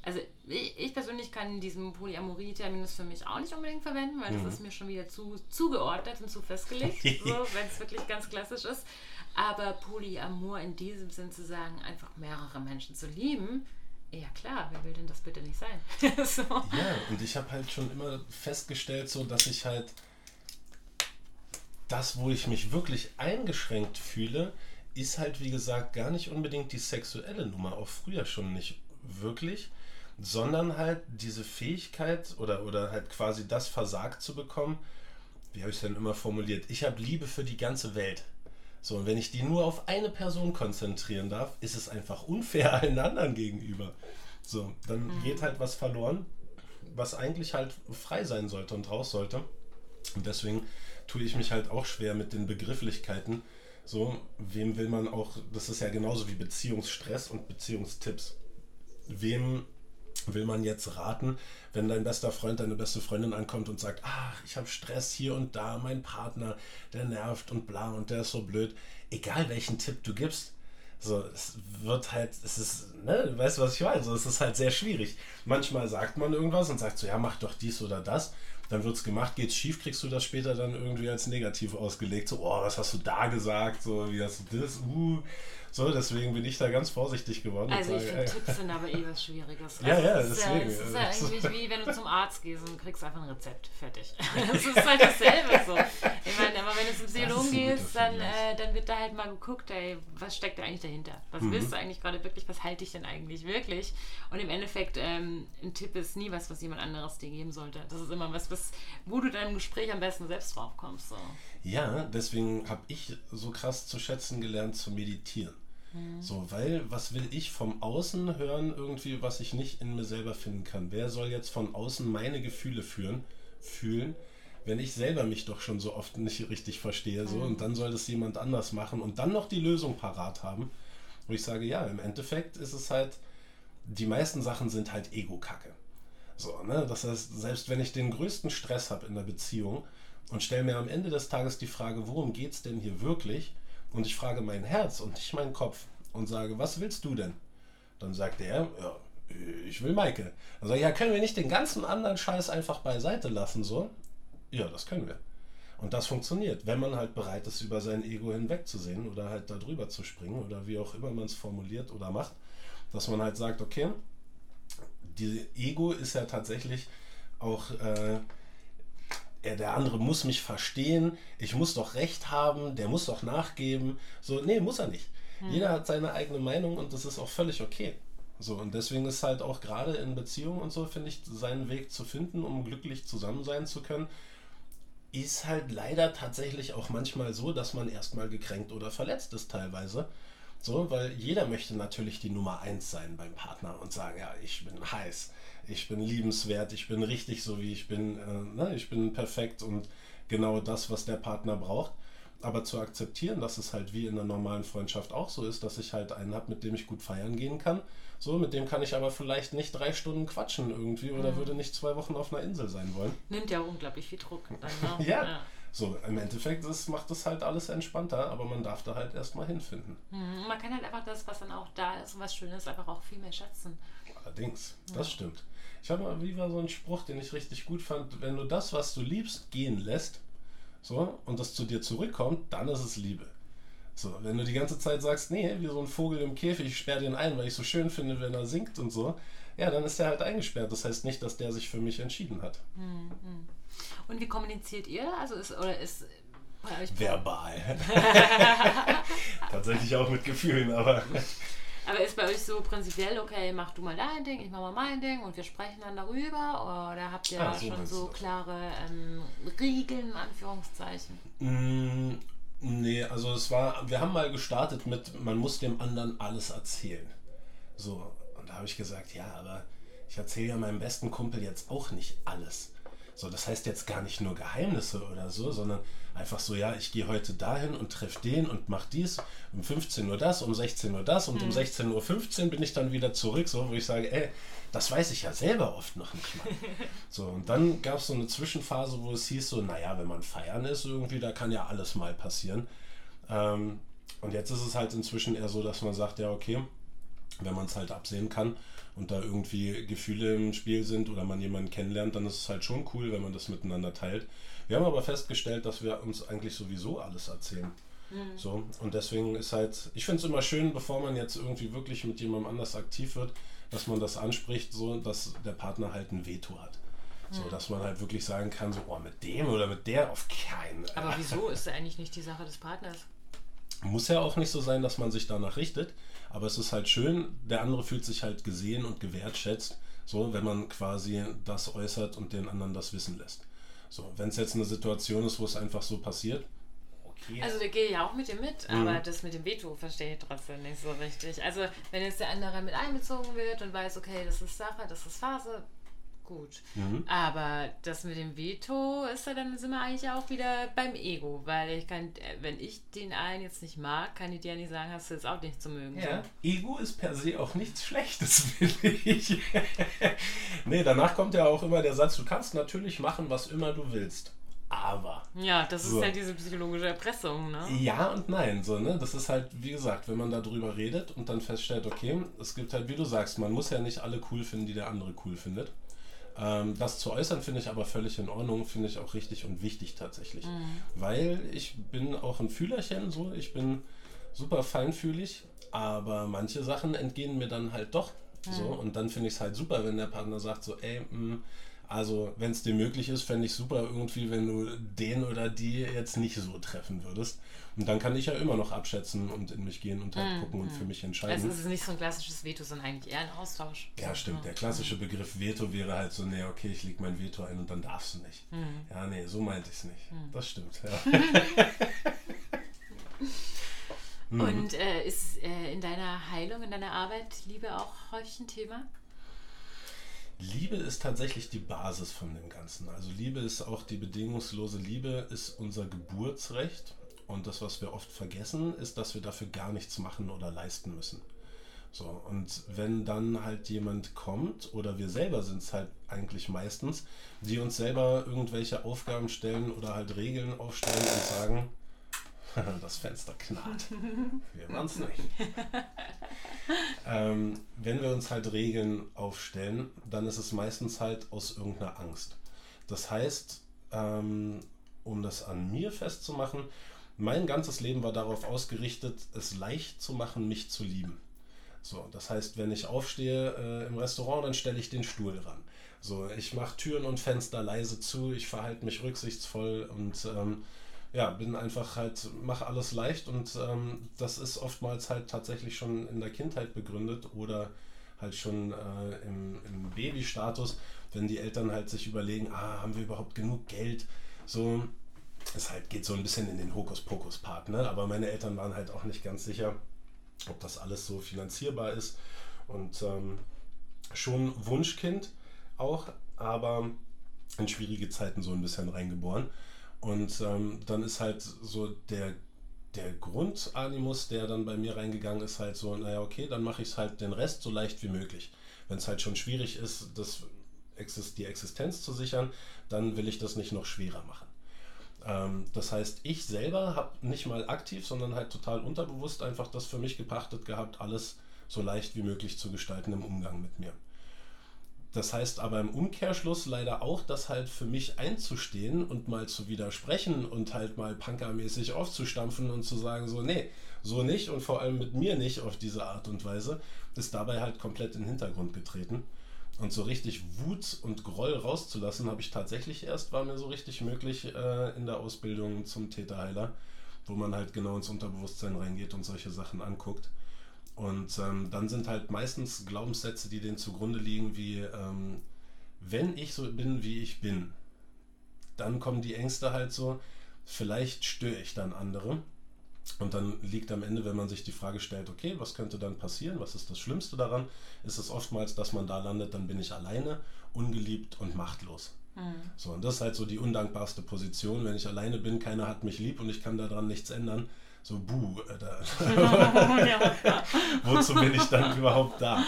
also ich, ich, persönlich kann diesen Polyamorie-Terminus für mich auch nicht unbedingt verwenden, weil mhm. das ist mir schon wieder zu zugeordnet und zu festgelegt, so, wenn es wirklich ganz klassisch ist. Aber Polyamor in diesem Sinn zu sagen, einfach mehrere Menschen zu lieben, ja klar, wer will denn das bitte nicht sein? so. Ja, und ich habe halt schon immer festgestellt, so dass ich halt das, wo ich mich wirklich eingeschränkt fühle, ist halt wie gesagt gar nicht unbedingt die sexuelle Nummer, auch früher schon nicht wirklich, sondern halt diese Fähigkeit oder, oder halt quasi das versagt zu bekommen, wie habe ich es denn immer formuliert? Ich habe Liebe für die ganze Welt. So, und wenn ich die nur auf eine Person konzentrieren darf, ist es einfach unfair allen anderen gegenüber. So, dann mhm. geht halt was verloren, was eigentlich halt frei sein sollte und raus sollte. Und deswegen tue ich mich halt auch schwer mit den Begrifflichkeiten. So, wem will man auch, das ist ja genauso wie Beziehungsstress und Beziehungstipps. Wem will man jetzt raten, wenn dein bester Freund, deine beste Freundin ankommt und sagt, ach, ich habe Stress hier und da, mein Partner, der nervt und bla und der ist so blöd. Egal welchen Tipp du gibst, so, es wird halt, es ist, ne, du weißt, was ich meine, so, es ist halt sehr schwierig. Manchmal sagt man irgendwas und sagt so, ja, mach doch dies oder das. Dann wird es gemacht, geht's schief, kriegst du das später dann irgendwie als negativ ausgelegt. So, oh, was hast du da gesagt? So, wie hast du das? Uh. So, deswegen bin ich da ganz vorsichtig geworden. Also ich finde Tipps sind aber eh was Schwieriges. Also ja, ja, es deswegen. Es ist ja eigentlich wie wenn du zum Arzt gehst und kriegst einfach ein Rezept. Fertig. Das ist halt dasselbe so. Ich meine, aber wenn du zum Psychologen gehst, dann, äh, dann wird da halt mal geguckt, ey, was steckt da eigentlich dahinter? Was mhm. willst du eigentlich gerade wirklich? Was halte ich denn eigentlich wirklich? Und im Endeffekt, ähm, ein Tipp ist nie was, was jemand anderes dir geben sollte. Das ist immer was, was wo du dann im Gespräch am besten selbst drauf kommst. So. Ja, deswegen habe ich so krass zu schätzen gelernt, zu meditieren. Mhm. So, weil was will ich vom Außen hören, irgendwie, was ich nicht in mir selber finden kann? Wer soll jetzt von außen meine Gefühle führen, fühlen, wenn ich selber mich doch schon so oft nicht richtig verstehe, so, mhm. und dann soll das jemand anders machen und dann noch die Lösung parat haben, wo ich sage, ja, im Endeffekt ist es halt, die meisten Sachen sind halt Ego-Kacke. So, ne? Das heißt, selbst wenn ich den größten Stress habe in der Beziehung und stelle mir am Ende des Tages die Frage, worum geht es denn hier wirklich? Und ich frage mein Herz und nicht meinen Kopf und sage, was willst du denn? Dann sagt er, ja, ich will Maike. Dann sage ich, ja, können wir nicht den ganzen anderen Scheiß einfach beiseite lassen, so? Ja, das können wir. Und das funktioniert, wenn man halt bereit ist, über sein Ego hinwegzusehen oder halt darüber zu springen oder wie auch immer man es formuliert oder macht, dass man halt sagt, okay, die Ego ist ja tatsächlich auch, äh, der andere muss mich verstehen, ich muss doch recht haben, der muss doch nachgeben. So, nee, muss er nicht. Hm. Jeder hat seine eigene Meinung und das ist auch völlig okay. So, und deswegen ist halt auch gerade in Beziehungen und so, finde ich, seinen Weg zu finden, um glücklich zusammen sein zu können, ist halt leider tatsächlich auch manchmal so, dass man erstmal gekränkt oder verletzt ist teilweise. So, weil jeder möchte natürlich die Nummer eins sein beim Partner und sagen, ja, ich bin heiß, ich bin liebenswert, ich bin richtig so wie ich bin, äh, ne, ich bin perfekt und genau das, was der Partner braucht. Aber zu akzeptieren, dass es halt wie in einer normalen Freundschaft auch so ist, dass ich halt einen habe, mit dem ich gut feiern gehen kann. So, mit dem kann ich aber vielleicht nicht drei Stunden quatschen irgendwie oder mhm. würde nicht zwei Wochen auf einer Insel sein wollen. Nimmt ja unglaublich viel Druck. Dann, ja. ja. So, im Endeffekt das macht das halt alles entspannter, aber man darf da halt erstmal hinfinden. Mhm, man kann halt einfach das, was dann auch da ist und was Schönes, einfach auch viel mehr schätzen. Allerdings, das ja. stimmt. Ich habe mal, wie war so ein Spruch, den ich richtig gut fand, wenn du das, was du liebst, gehen lässt, so, und das zu dir zurückkommt, dann ist es Liebe. So, wenn du die ganze Zeit sagst, nee, wie so ein Vogel im Käfig, ich sperre den ein, weil ich so schön finde, wenn er singt und so, ja, dann ist er halt eingesperrt. Das heißt nicht, dass der sich für mich entschieden hat. Mhm. Und wie kommuniziert ihr? Also ist oder ist bei euch verbal? Tatsächlich auch mit Gefühlen, aber. Aber ist bei euch so prinzipiell, okay, mach du mal dein Ding, ich mach mal mein Ding und wir sprechen dann darüber? Oder habt ihr ah, so schon so klare ähm, Regeln, Anführungszeichen? Mm, nee, also es war, wir haben mal gestartet mit, man muss dem anderen alles erzählen. So, und da habe ich gesagt, ja, aber ich erzähle ja meinem besten Kumpel jetzt auch nicht alles. So, das heißt jetzt gar nicht nur Geheimnisse oder so, sondern einfach so, ja, ich gehe heute dahin und treffe den und mache dies, um 15 Uhr das, um 16 Uhr das und mhm. um 16.15 Uhr bin ich dann wieder zurück, so, wo ich sage, ey, das weiß ich ja selber oft noch nicht mal. So, und dann gab es so eine Zwischenphase, wo es hieß so, naja, wenn man feiern ist irgendwie, da kann ja alles mal passieren. Ähm, und jetzt ist es halt inzwischen eher so, dass man sagt, ja, okay, wenn man es halt absehen kann, und da irgendwie Gefühle im Spiel sind oder man jemanden kennenlernt, dann ist es halt schon cool, wenn man das miteinander teilt. Wir haben aber festgestellt, dass wir uns eigentlich sowieso alles erzählen. Mhm. So, und deswegen ist halt, ich finde es immer schön, bevor man jetzt irgendwie wirklich mit jemandem anders aktiv wird, dass man das anspricht, so dass der Partner halt ein Veto hat. So, mhm. dass man halt wirklich sagen kann, so, oh, mit dem oder mit der auf keinen. Aber wieso ist eigentlich nicht die Sache des Partners? Muss ja auch nicht so sein, dass man sich danach richtet. Aber es ist halt schön, der andere fühlt sich halt gesehen und gewertschätzt, so wenn man quasi das äußert und den anderen das wissen lässt. So, wenn es jetzt eine Situation ist, wo es einfach so passiert, okay. Also da gehe ich auch mit dir mit, mhm. aber das mit dem Veto verstehe ich trotzdem nicht so richtig. Also wenn jetzt der andere mit einbezogen wird und weiß, okay, das ist Sache, das ist Phase, gut. Mhm. Aber das mit dem Veto ist ja dann sind wir eigentlich auch wieder beim Ego, weil ich kann, äh, wenn ich den einen jetzt nicht mag, kann ich dir ja nicht sagen, hast du jetzt auch nicht zu mögen. Ja. So. Ego ist per se auch nichts Schlechtes, finde ich. nee, danach kommt ja auch immer der Satz, du kannst natürlich machen, was immer du willst. Aber. Ja, das so. ist halt diese psychologische Erpressung, ne? Ja und nein, so, ne? Das ist halt, wie gesagt, wenn man darüber redet und dann feststellt, okay, es gibt halt, wie du sagst, man muss ja nicht alle cool finden, die der andere cool findet. Ähm, das zu äußern finde ich aber völlig in Ordnung, finde ich auch richtig und wichtig tatsächlich. Mhm. Weil ich bin auch ein Fühlerchen, so, ich bin super feinfühlig, aber manche Sachen entgehen mir dann halt doch. Mhm. So, und dann finde ich es halt super, wenn der Partner sagt so, ey, mh, mm, also wenn es dir möglich ist, fände ich super irgendwie, wenn du den oder die jetzt nicht so treffen würdest. Und dann kann ich ja immer noch abschätzen und in mich gehen und halt mm, gucken und für mich entscheiden. Also es ist nicht so ein klassisches Veto, sondern eigentlich eher ein Austausch. Ja, stimmt. Der klassische Begriff Veto wäre halt so, nee, okay, ich lege mein Veto ein und dann darfst du nicht. Mm. Ja, nee, so meinte ich es nicht. Das stimmt, ja. und äh, ist äh, in deiner Heilung, in deiner Arbeit Liebe auch häufig ein Thema? Liebe ist tatsächlich die Basis von dem Ganzen. Also Liebe ist auch die bedingungslose Liebe, ist unser Geburtsrecht. Und das, was wir oft vergessen, ist, dass wir dafür gar nichts machen oder leisten müssen. So, und wenn dann halt jemand kommt, oder wir selber sind es halt eigentlich meistens, die uns selber irgendwelche Aufgaben stellen oder halt Regeln aufstellen und sagen, das Fenster knarrt. Wir waren es nicht. ähm, wenn wir uns halt Regeln aufstellen, dann ist es meistens halt aus irgendeiner Angst. Das heißt, ähm, um das an mir festzumachen, mein ganzes Leben war darauf ausgerichtet, es leicht zu machen, mich zu lieben. So, das heißt, wenn ich aufstehe äh, im Restaurant, dann stelle ich den Stuhl ran. So, ich mache Türen und Fenster leise zu, ich verhalte mich rücksichtsvoll und ähm, ja, bin einfach halt, mache alles leicht und ähm, das ist oftmals halt tatsächlich schon in der Kindheit begründet oder halt schon äh, im, im Babystatus, wenn die Eltern halt sich überlegen, ah, haben wir überhaupt genug Geld? So, es halt geht so ein bisschen in den Hokuspokus-Part, ne? Aber meine Eltern waren halt auch nicht ganz sicher, ob das alles so finanzierbar ist. Und ähm, schon Wunschkind auch, aber in schwierige Zeiten so ein bisschen reingeboren. Und ähm, dann ist halt so der, der Grundanimus, der dann bei mir reingegangen ist, halt so, naja, okay, dann mache ich es halt den Rest so leicht wie möglich. Wenn es halt schon schwierig ist, das, die Existenz zu sichern, dann will ich das nicht noch schwerer machen. Ähm, das heißt, ich selber habe nicht mal aktiv, sondern halt total unterbewusst einfach das für mich gepachtet gehabt, alles so leicht wie möglich zu gestalten im Umgang mit mir. Das heißt aber im Umkehrschluss leider auch, das halt für mich einzustehen und mal zu widersprechen und halt mal punkermäßig aufzustampfen und zu sagen, so, nee, so nicht und vor allem mit mir nicht auf diese Art und Weise, ist dabei halt komplett in den Hintergrund getreten. Und so richtig Wut und Groll rauszulassen, habe ich tatsächlich erst, war mir so richtig möglich äh, in der Ausbildung zum Täterheiler, wo man halt genau ins Unterbewusstsein reingeht und solche Sachen anguckt. Und ähm, dann sind halt meistens Glaubenssätze, die denen zugrunde liegen, wie ähm, wenn ich so bin, wie ich bin, dann kommen die Ängste halt so, vielleicht störe ich dann andere. Und dann liegt am Ende, wenn man sich die Frage stellt, okay, was könnte dann passieren, was ist das Schlimmste daran, ist es oftmals, dass man da landet, dann bin ich alleine, ungeliebt und machtlos. Mhm. So, und das ist halt so die undankbarste Position, wenn ich alleine bin, keiner hat mich lieb und ich kann daran nichts ändern so, buh, wozu bin ich dann überhaupt da?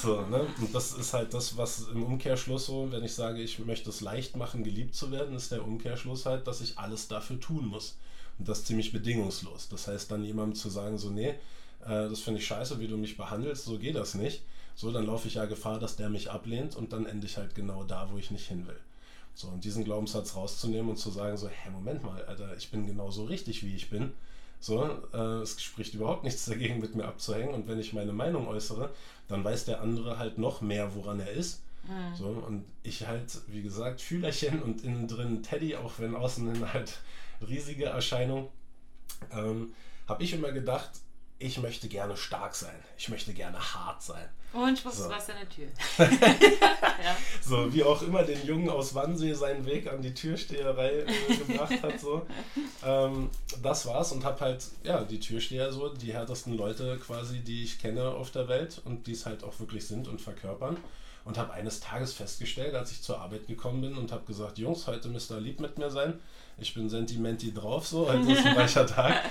So, ne? Und das ist halt das, was im Umkehrschluss so, wenn ich sage, ich möchte es leicht machen, geliebt zu werden, ist der Umkehrschluss halt, dass ich alles dafür tun muss. Und das ziemlich bedingungslos. Das heißt, dann jemandem zu sagen, so, nee, äh, das finde ich scheiße, wie du mich behandelst, so geht das nicht. So, dann laufe ich ja Gefahr, dass der mich ablehnt und dann ende ich halt genau da, wo ich nicht hin will. So, und diesen Glaubenssatz rauszunehmen und zu sagen, so, hä, Moment mal, Alter, ich bin genauso richtig, wie ich bin so, äh, es spricht überhaupt nichts dagegen, mit mir abzuhängen. Und wenn ich meine Meinung äußere, dann weiß der andere halt noch mehr, woran er ist. Mhm. So, und ich halt, wie gesagt, Fühlerchen und innen drin Teddy, auch wenn außen hin halt riesige Erscheinung, ähm, habe ich immer gedacht, ich möchte gerne stark sein. Ich möchte gerne hart sein. Und was so. was an der Tür. ja. So, wie auch immer den Jungen aus Wannsee seinen Weg an die Türsteherei äh, gebracht hat. So. Ähm, das war's und habe halt, ja, die Türsteher so, die härtesten Leute quasi, die ich kenne auf der Welt und die es halt auch wirklich sind und verkörpern. Und habe eines Tages festgestellt, als ich zur Arbeit gekommen bin und habe gesagt, Jungs, heute müsst ihr lieb mit mir sein ich bin sentimenti drauf, so, heute ist ein weicher Tag.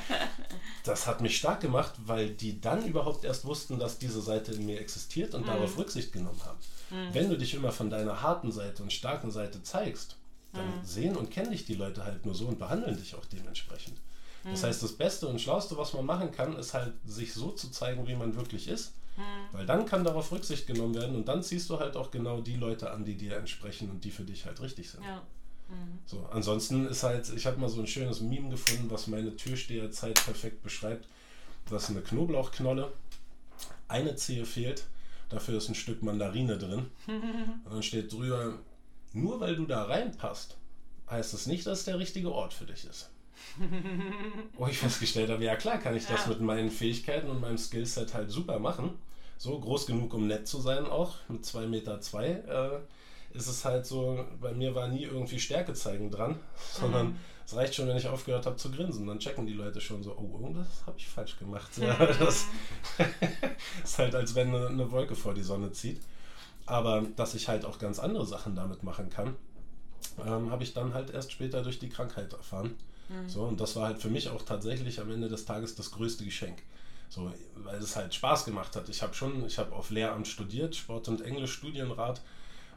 Das hat mich stark gemacht, weil die dann überhaupt erst wussten, dass diese Seite in mir existiert und mhm. darauf Rücksicht genommen haben. Mhm. Wenn du dich immer von deiner harten Seite und starken Seite zeigst, dann mhm. sehen und kennen dich die Leute halt nur so und behandeln dich auch dementsprechend. Das mhm. heißt, das Beste und Schlauste, was man machen kann, ist halt, sich so zu zeigen, wie man wirklich ist. Mhm. Weil dann kann darauf Rücksicht genommen werden und dann ziehst du halt auch genau die Leute an, die dir entsprechen und die für dich halt richtig sind. Ja. Mhm. So, ansonsten ist halt, ich habe mal so ein schönes Meme gefunden, was meine Türsteherzeit perfekt beschreibt. Das ist eine Knoblauchknolle, eine Zehe fehlt, dafür ist ein Stück Mandarine drin. Und dann steht drüber, nur weil du da reinpasst, heißt es das nicht, dass es der richtige Ort für dich ist. Wo ich festgestellt habe, ja klar kann ich das ja. mit meinen Fähigkeiten und meinem Skillset halt super machen. So groß genug, um nett zu sein auch, mit 2,2 Meter. Zwei, äh, ist es halt so, bei mir war nie irgendwie Stärke zeigen dran, sondern mhm. es reicht schon, wenn ich aufgehört habe zu grinsen. Dann checken die Leute schon so, oh, irgendwas habe ich falsch gemacht. Ja, das ist halt, als wenn eine, eine Wolke vor die Sonne zieht. Aber dass ich halt auch ganz andere Sachen damit machen kann, ähm, habe ich dann halt erst später durch die Krankheit erfahren. Mhm. So, und das war halt für mich auch tatsächlich am Ende des Tages das größte Geschenk. So, weil es halt Spaß gemacht hat. Ich habe schon, ich habe auf Lehramt studiert, Sport und Englisch Studienrat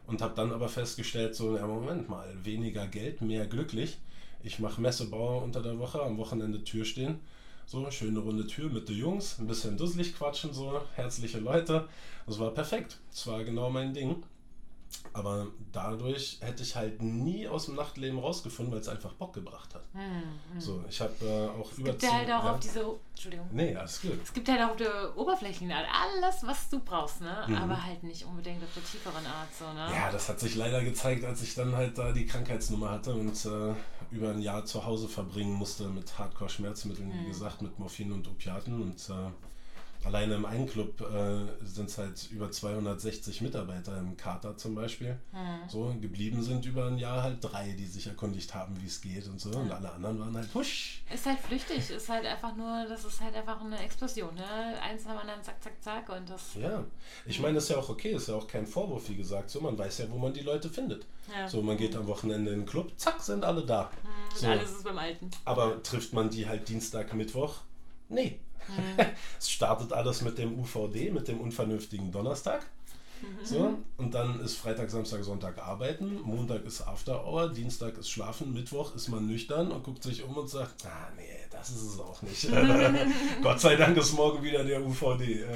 und habe dann aber festgestellt, so, ja, Moment mal, weniger Geld, mehr glücklich. Ich mache Messebauer unter der Woche, am Wochenende Tür stehen. So, schöne runde Tür mit den Jungs, ein bisschen dusselig quatschen, so, herzliche Leute. Das war perfekt. Das war genau mein Ding. Aber dadurch hätte ich halt nie aus dem Nachtleben rausgefunden, weil es einfach Bock gebracht hat. Mhm. So, ich habe äh, auch es über. Es gibt ja halt auch ja. auf diese. Entschuldigung. Nee, alles gut. Es gibt halt auch auf der Oberflächen alles, was du brauchst, ne? Mhm. Aber halt nicht unbedingt auf der tieferen Art, so, ne? Ja, das hat sich leider gezeigt, als ich dann halt da die Krankheitsnummer hatte und äh, über ein Jahr zu Hause verbringen musste mit Hardcore-Schmerzmitteln, mhm. wie gesagt, mit Morphin und Opiaten und. Alleine im einen Club äh, sind es halt über 260 Mitarbeiter im Kater zum Beispiel. Mhm. So, geblieben sind über ein Jahr halt drei, die sich erkundigt haben, wie es geht und so. Und alle anderen waren halt husch. Ist halt flüchtig, ist halt einfach nur, das ist halt einfach eine Explosion, ne? Eins nach dem anderen, zack, zack, zack. Und das. Ja, ich meine, das ist ja auch okay, ist ja auch kein Vorwurf, wie gesagt. So, man weiß ja, wo man die Leute findet. Ja. So, man geht am Wochenende in den Club, zack, sind alle da. Mhm, so. Alles ist beim Alten. Aber trifft man die halt Dienstag, Mittwoch? Nee, es startet alles mit dem UVD, mit dem unvernünftigen Donnerstag. So, und dann ist Freitag, Samstag, Sonntag arbeiten, Montag ist After Hour, Dienstag ist Schlafen, Mittwoch ist man nüchtern und guckt sich um und sagt, ah nee, das ist es auch nicht. Gott sei Dank ist morgen wieder der UVD.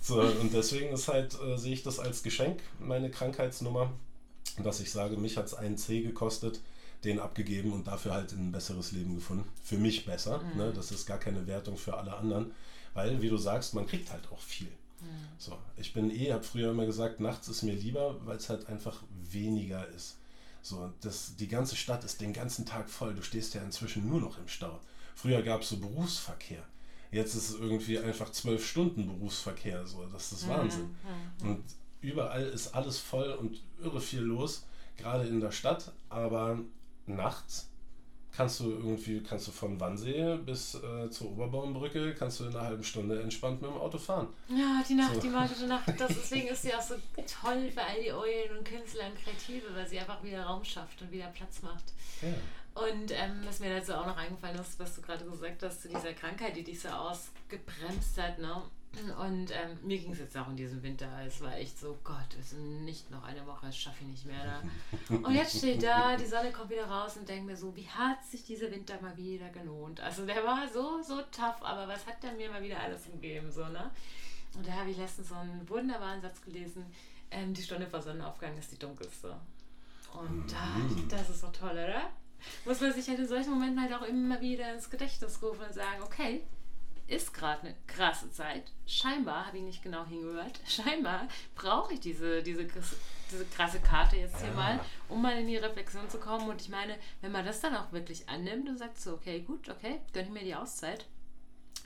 so, und deswegen ist halt, äh, sehe ich das als Geschenk, meine Krankheitsnummer, dass ich sage, mich hat es einen C gekostet, den abgegeben und dafür halt ein besseres Leben gefunden. Für mich besser. Mhm. Ne? Das ist gar keine Wertung für alle anderen. Weil, wie du sagst, man kriegt halt auch viel. Mhm. So, ich bin eh, habe früher immer gesagt, nachts ist mir lieber, weil es halt einfach weniger ist. So, das, die ganze Stadt ist den ganzen Tag voll. Du stehst ja inzwischen nur noch im Stau. Früher gab es so Berufsverkehr. Jetzt ist es irgendwie einfach zwölf Stunden Berufsverkehr. So, das ist mhm. Wahnsinn. Mhm. Und überall ist alles voll und irre viel los, gerade in der Stadt. Aber nachts kannst du irgendwie, kannst du von Wannsee bis äh, zur Oberbaumbrücke, kannst du in einer halben Stunde entspannt mit dem Auto fahren. Ja, die Nacht, so. die magische Nacht. Das, deswegen ist sie auch so toll für all die Eulen und Künstler und Kreative, weil sie einfach wieder Raum schafft und wieder Platz macht. Ja. Und ähm, was mir dazu auch noch eingefallen ist, was du gerade gesagt hast, zu dieser Krankheit, die dich so ausgebremst hat, ne? Und ähm, mir ging es jetzt auch in diesem Winter. Es war echt so, Gott, es ist nicht noch eine Woche, das schaffe ich nicht mehr. Da. Und jetzt steht da, die Sonne kommt wieder raus und denke mir so, wie hat sich dieser Winter mal wieder gelohnt? Also der war so, so tough, aber was hat der mir mal wieder alles gegeben? So, ne? Und da habe ich letztens so einen wunderbaren Satz gelesen, ähm, die Stunde vor Sonnenaufgang ist die dunkelste. Und mhm. das ist so toll, oder? Muss man sich halt in solchen Momenten halt auch immer wieder ins Gedächtnis rufen und sagen, okay, ist gerade eine krasse Zeit. Scheinbar, habe ich nicht genau hingehört, scheinbar brauche ich diese, diese, diese krasse Karte jetzt hier ja. mal, um mal in die Reflexion zu kommen. Und ich meine, wenn man das dann auch wirklich annimmt und sagt so, okay, gut, okay, gönne ich mir die Auszeit,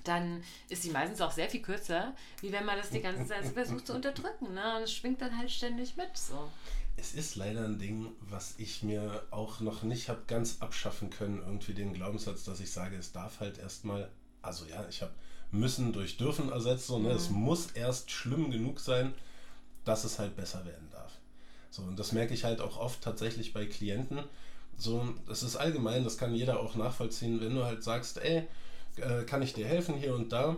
dann ist die meistens auch sehr viel kürzer, wie wenn man das die ganze Zeit versucht zu unterdrücken. Ne? Und es schwingt dann halt ständig mit. So. Es ist leider ein Ding, was ich mir auch noch nicht habe ganz abschaffen können, irgendwie den Glaubenssatz, dass ich sage, es darf halt erstmal also ja, ich habe müssen durch dürfen ersetzt, so, ne? Mhm. es muss erst schlimm genug sein, dass es halt besser werden darf. So, und das merke ich halt auch oft tatsächlich bei Klienten. So, das ist allgemein, das kann jeder auch nachvollziehen, wenn du halt sagst, ey, äh, kann ich dir helfen hier und da,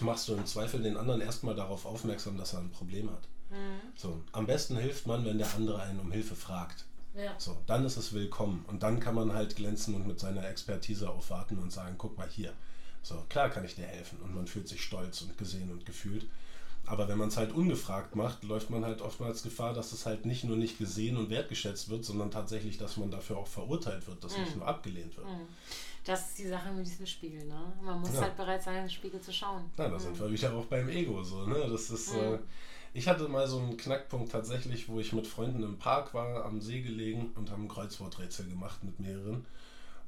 machst du im Zweifel den anderen erstmal darauf aufmerksam, dass er ein Problem hat. Mhm. So, am besten hilft man, wenn der andere einen um Hilfe fragt. Ja. So, dann ist es willkommen und dann kann man halt glänzen und mit seiner Expertise aufwarten und sagen, guck mal hier, so, klar kann ich dir helfen und man fühlt sich stolz und gesehen und gefühlt. Aber wenn man es halt ungefragt macht, läuft man halt oftmals Gefahr, dass es halt nicht nur nicht gesehen und wertgeschätzt wird, sondern tatsächlich, dass man dafür auch verurteilt wird, dass mm. nicht nur abgelehnt wird. Mm. Das ist die Sache mit diesem Spiegel, ne? Man muss ja. halt bereit sein, in den Spiegel zu schauen. Ja, da mm. sind wir wieder auch beim Ego so, ne? Das ist. Äh, ich hatte mal so einen Knackpunkt tatsächlich, wo ich mit Freunden im Park war, am See gelegen und haben ein Kreuzworträtsel gemacht mit mehreren.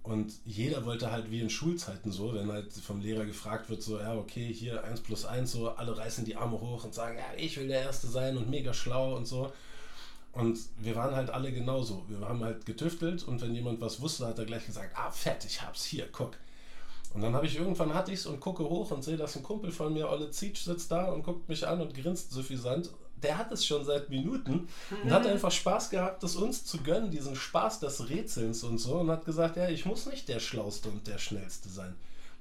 Und jeder wollte halt wie in Schulzeiten so, wenn halt vom Lehrer gefragt wird, so, ja, okay, hier 1 plus 1, so, alle reißen die Arme hoch und sagen, ja, ich will der Erste sein und mega schlau und so. Und wir waren halt alle genauso. Wir haben halt getüftelt und wenn jemand was wusste, hat er gleich gesagt, ah, fett, ich hab's, hier, guck. Und dann habe ich irgendwann hatte ich's und gucke hoch und sehe, dass ein Kumpel von mir, Olle Zietsch, sitzt da und guckt mich an und grinst suffisant der hat es schon seit Minuten und hat einfach Spaß gehabt, das uns zu gönnen, diesen Spaß des Rätselns und so und hat gesagt, ja, ich muss nicht der Schlauste und der Schnellste sein.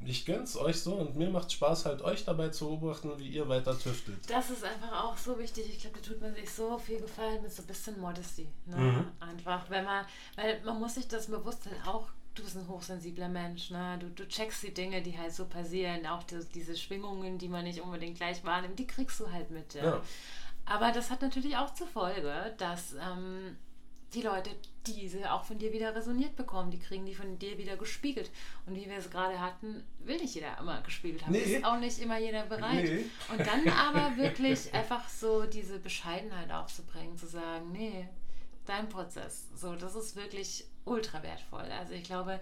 Ich gönn's euch so und mir macht Spaß, halt euch dabei zu beobachten, wie ihr weiter tüftelt. Das ist einfach auch so wichtig. Ich glaube, da tut man sich so viel gefallen mit so ein bisschen Modesty. Ne? Mhm. Einfach, wenn man, weil man muss sich das bewusst sein, auch du bist ein hochsensibler Mensch, ne? Du, du checkst die Dinge, die halt so passieren, auch die, diese Schwingungen, die man nicht unbedingt gleich wahrnimmt, die kriegst du halt mit, ja. ja. Aber das hat natürlich auch zur Folge, dass ähm, die Leute diese auch von dir wieder resoniert bekommen. Die kriegen die von dir wieder gespiegelt. Und wie wir es gerade hatten, will nicht jeder immer gespiegelt haben. Nee. Ist auch nicht immer jeder bereit. Nee. Und dann aber wirklich einfach so diese Bescheidenheit aufzubringen, zu sagen, nee, dein Prozess. So, das ist wirklich ultra wertvoll. Also ich glaube,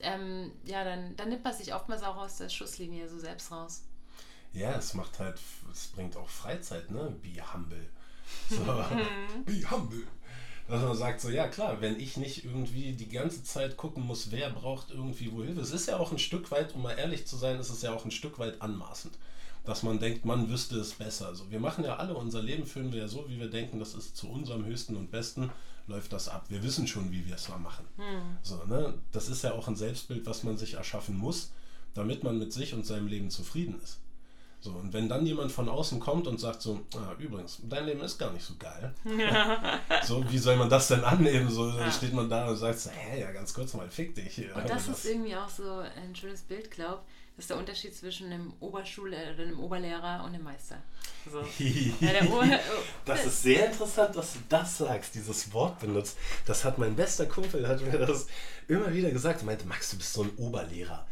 ähm, ja, dann, dann nimmt man sich oftmals auch aus der Schusslinie so selbst raus. Ja, es macht halt, es bringt auch Freizeit, ne? Be humble. So, be humble. Dass man sagt, so, ja klar, wenn ich nicht irgendwie die ganze Zeit gucken muss, wer braucht irgendwie wo Hilfe. Es ist ja auch ein Stück weit, um mal ehrlich zu sein, ist es ja auch ein Stück weit anmaßend. Dass man denkt, man wüsste es besser. Also wir machen ja alle, unser Leben führen wir ja so, wie wir denken, das ist zu unserem höchsten und besten, läuft das ab. Wir wissen schon, wie wir es mal machen. Hm. So, ne? Das ist ja auch ein Selbstbild, was man sich erschaffen muss, damit man mit sich und seinem Leben zufrieden ist. So, und wenn dann jemand von außen kommt und sagt so, ah, übrigens, dein Leben ist gar nicht so geil. Ja. so, wie soll man das denn annehmen? So, dann steht man da und sagt so, hä, ja, ganz kurz mal, fick dich. Und das, das ist irgendwie auch so ein schönes Bild, glaub. Das ist der Unterschied zwischen einem Oberschul- oder einem Oberlehrer und einem Meister. So. das ist sehr interessant, dass du das sagst, dieses Wort benutzt. Das hat mein bester Kumpel, hat mir das immer wieder gesagt. Er meinte, Max, du bist so ein Oberlehrer.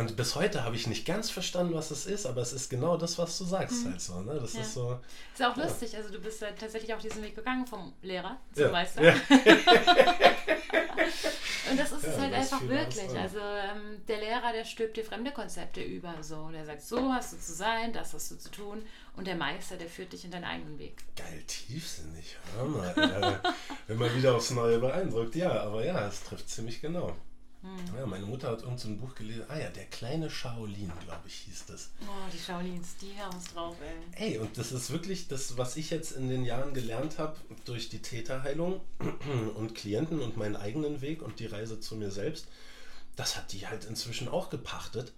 Und bis heute habe ich nicht ganz verstanden, was es ist, aber es ist genau das, was du sagst mhm. halt so. Ne? Das ja. ist so. Ist auch ja. lustig, also du bist ja tatsächlich auch diesen Weg gegangen vom Lehrer zum ja. Meister. Und das ist es halt einfach wirklich. Also ähm, der Lehrer, der stülpt dir fremde Konzepte über. So. Der sagt, so hast du zu sein, das hast du zu tun. Und der Meister, der führt dich in deinen eigenen Weg. Geil, tiefsinnig. Hör mal, äh, wenn man wieder aufs Neue beeindruckt. Ja, aber ja, es trifft ziemlich genau. Hm. Ja, meine Mutter hat irgendein so Buch gelesen. Ah ja, der kleine Shaolin, glaube ich, hieß das. Oh, die Shaolins, die haben es drauf, ey. Ey, und das ist wirklich das, was ich jetzt in den Jahren gelernt habe durch die Täterheilung und Klienten und meinen eigenen Weg und die Reise zu mir selbst. Das hat die halt inzwischen auch gepachtet.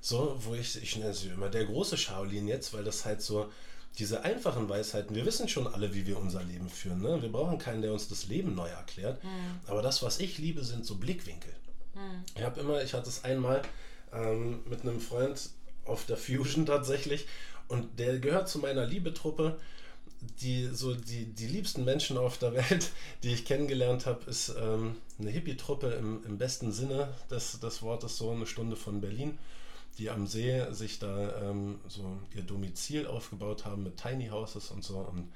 So, wo ich, ich nenne sie immer der große Shaolin jetzt, weil das halt so diese einfachen Weisheiten, wir wissen schon alle, wie wir unser Leben führen. Ne? Wir brauchen keinen, der uns das Leben neu erklärt. Mhm. Aber das, was ich liebe, sind so Blickwinkel. Ich habe immer, ich hatte es einmal ähm, mit einem Freund auf der Fusion tatsächlich und der gehört zu meiner Liebetruppe. Die, so die, die liebsten Menschen auf der Welt, die ich kennengelernt habe, ist ähm, eine Hippie-Truppe im, im besten Sinne des, des Wortes, so eine Stunde von Berlin, die am See sich da ähm, so ihr Domizil aufgebaut haben mit Tiny Houses und so und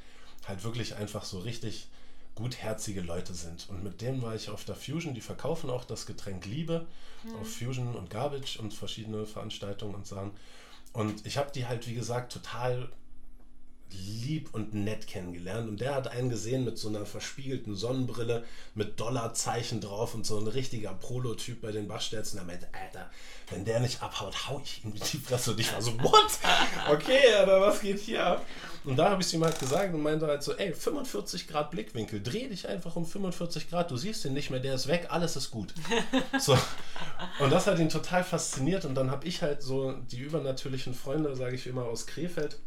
halt wirklich einfach so richtig gutherzige Leute sind. Und mit denen war ich auf der Fusion, die verkaufen auch das Getränk Liebe mhm. auf Fusion und Garbage und verschiedene Veranstaltungen und Sachen. Und ich habe die halt, wie gesagt, total lieb und nett kennengelernt. Und der hat einen gesehen mit so einer verspiegelten Sonnenbrille, mit Dollarzeichen drauf und so ein richtiger Prototyp bei den Bachstelzen. Er meinte, Alter, wenn der nicht abhaut, hau ich ihm die Fresse. Und ich war so, what? Okay, aber was geht hier ab? Und da habe ich es ihm halt gesagt und meinte halt so, ey, 45 Grad Blickwinkel, dreh dich einfach um 45 Grad, du siehst ihn nicht mehr, der ist weg, alles ist gut. So. Und das hat ihn total fasziniert und dann habe ich halt so die übernatürlichen Freunde, sage ich immer, aus Krefeld,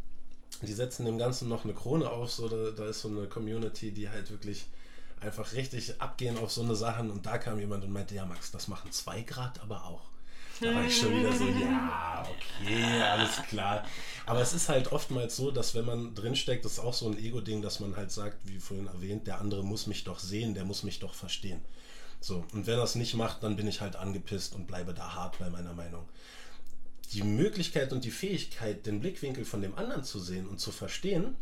die setzen dem Ganzen noch eine Krone auf, so da, da ist so eine Community, die halt wirklich einfach richtig abgehen auf so eine Sachen und da kam jemand und meinte, ja Max, das machen zwei Grad aber auch. Da war ich schon wieder so, ja, okay, alles klar. Aber es ist halt oftmals so, dass wenn man drinsteckt, das ist auch so ein Ego-Ding, dass man halt sagt, wie vorhin erwähnt, der andere muss mich doch sehen, der muss mich doch verstehen. So, und wenn er es nicht macht, dann bin ich halt angepisst und bleibe da hart bei meiner Meinung die Möglichkeit und die Fähigkeit, den Blickwinkel von dem anderen zu sehen und zu verstehen,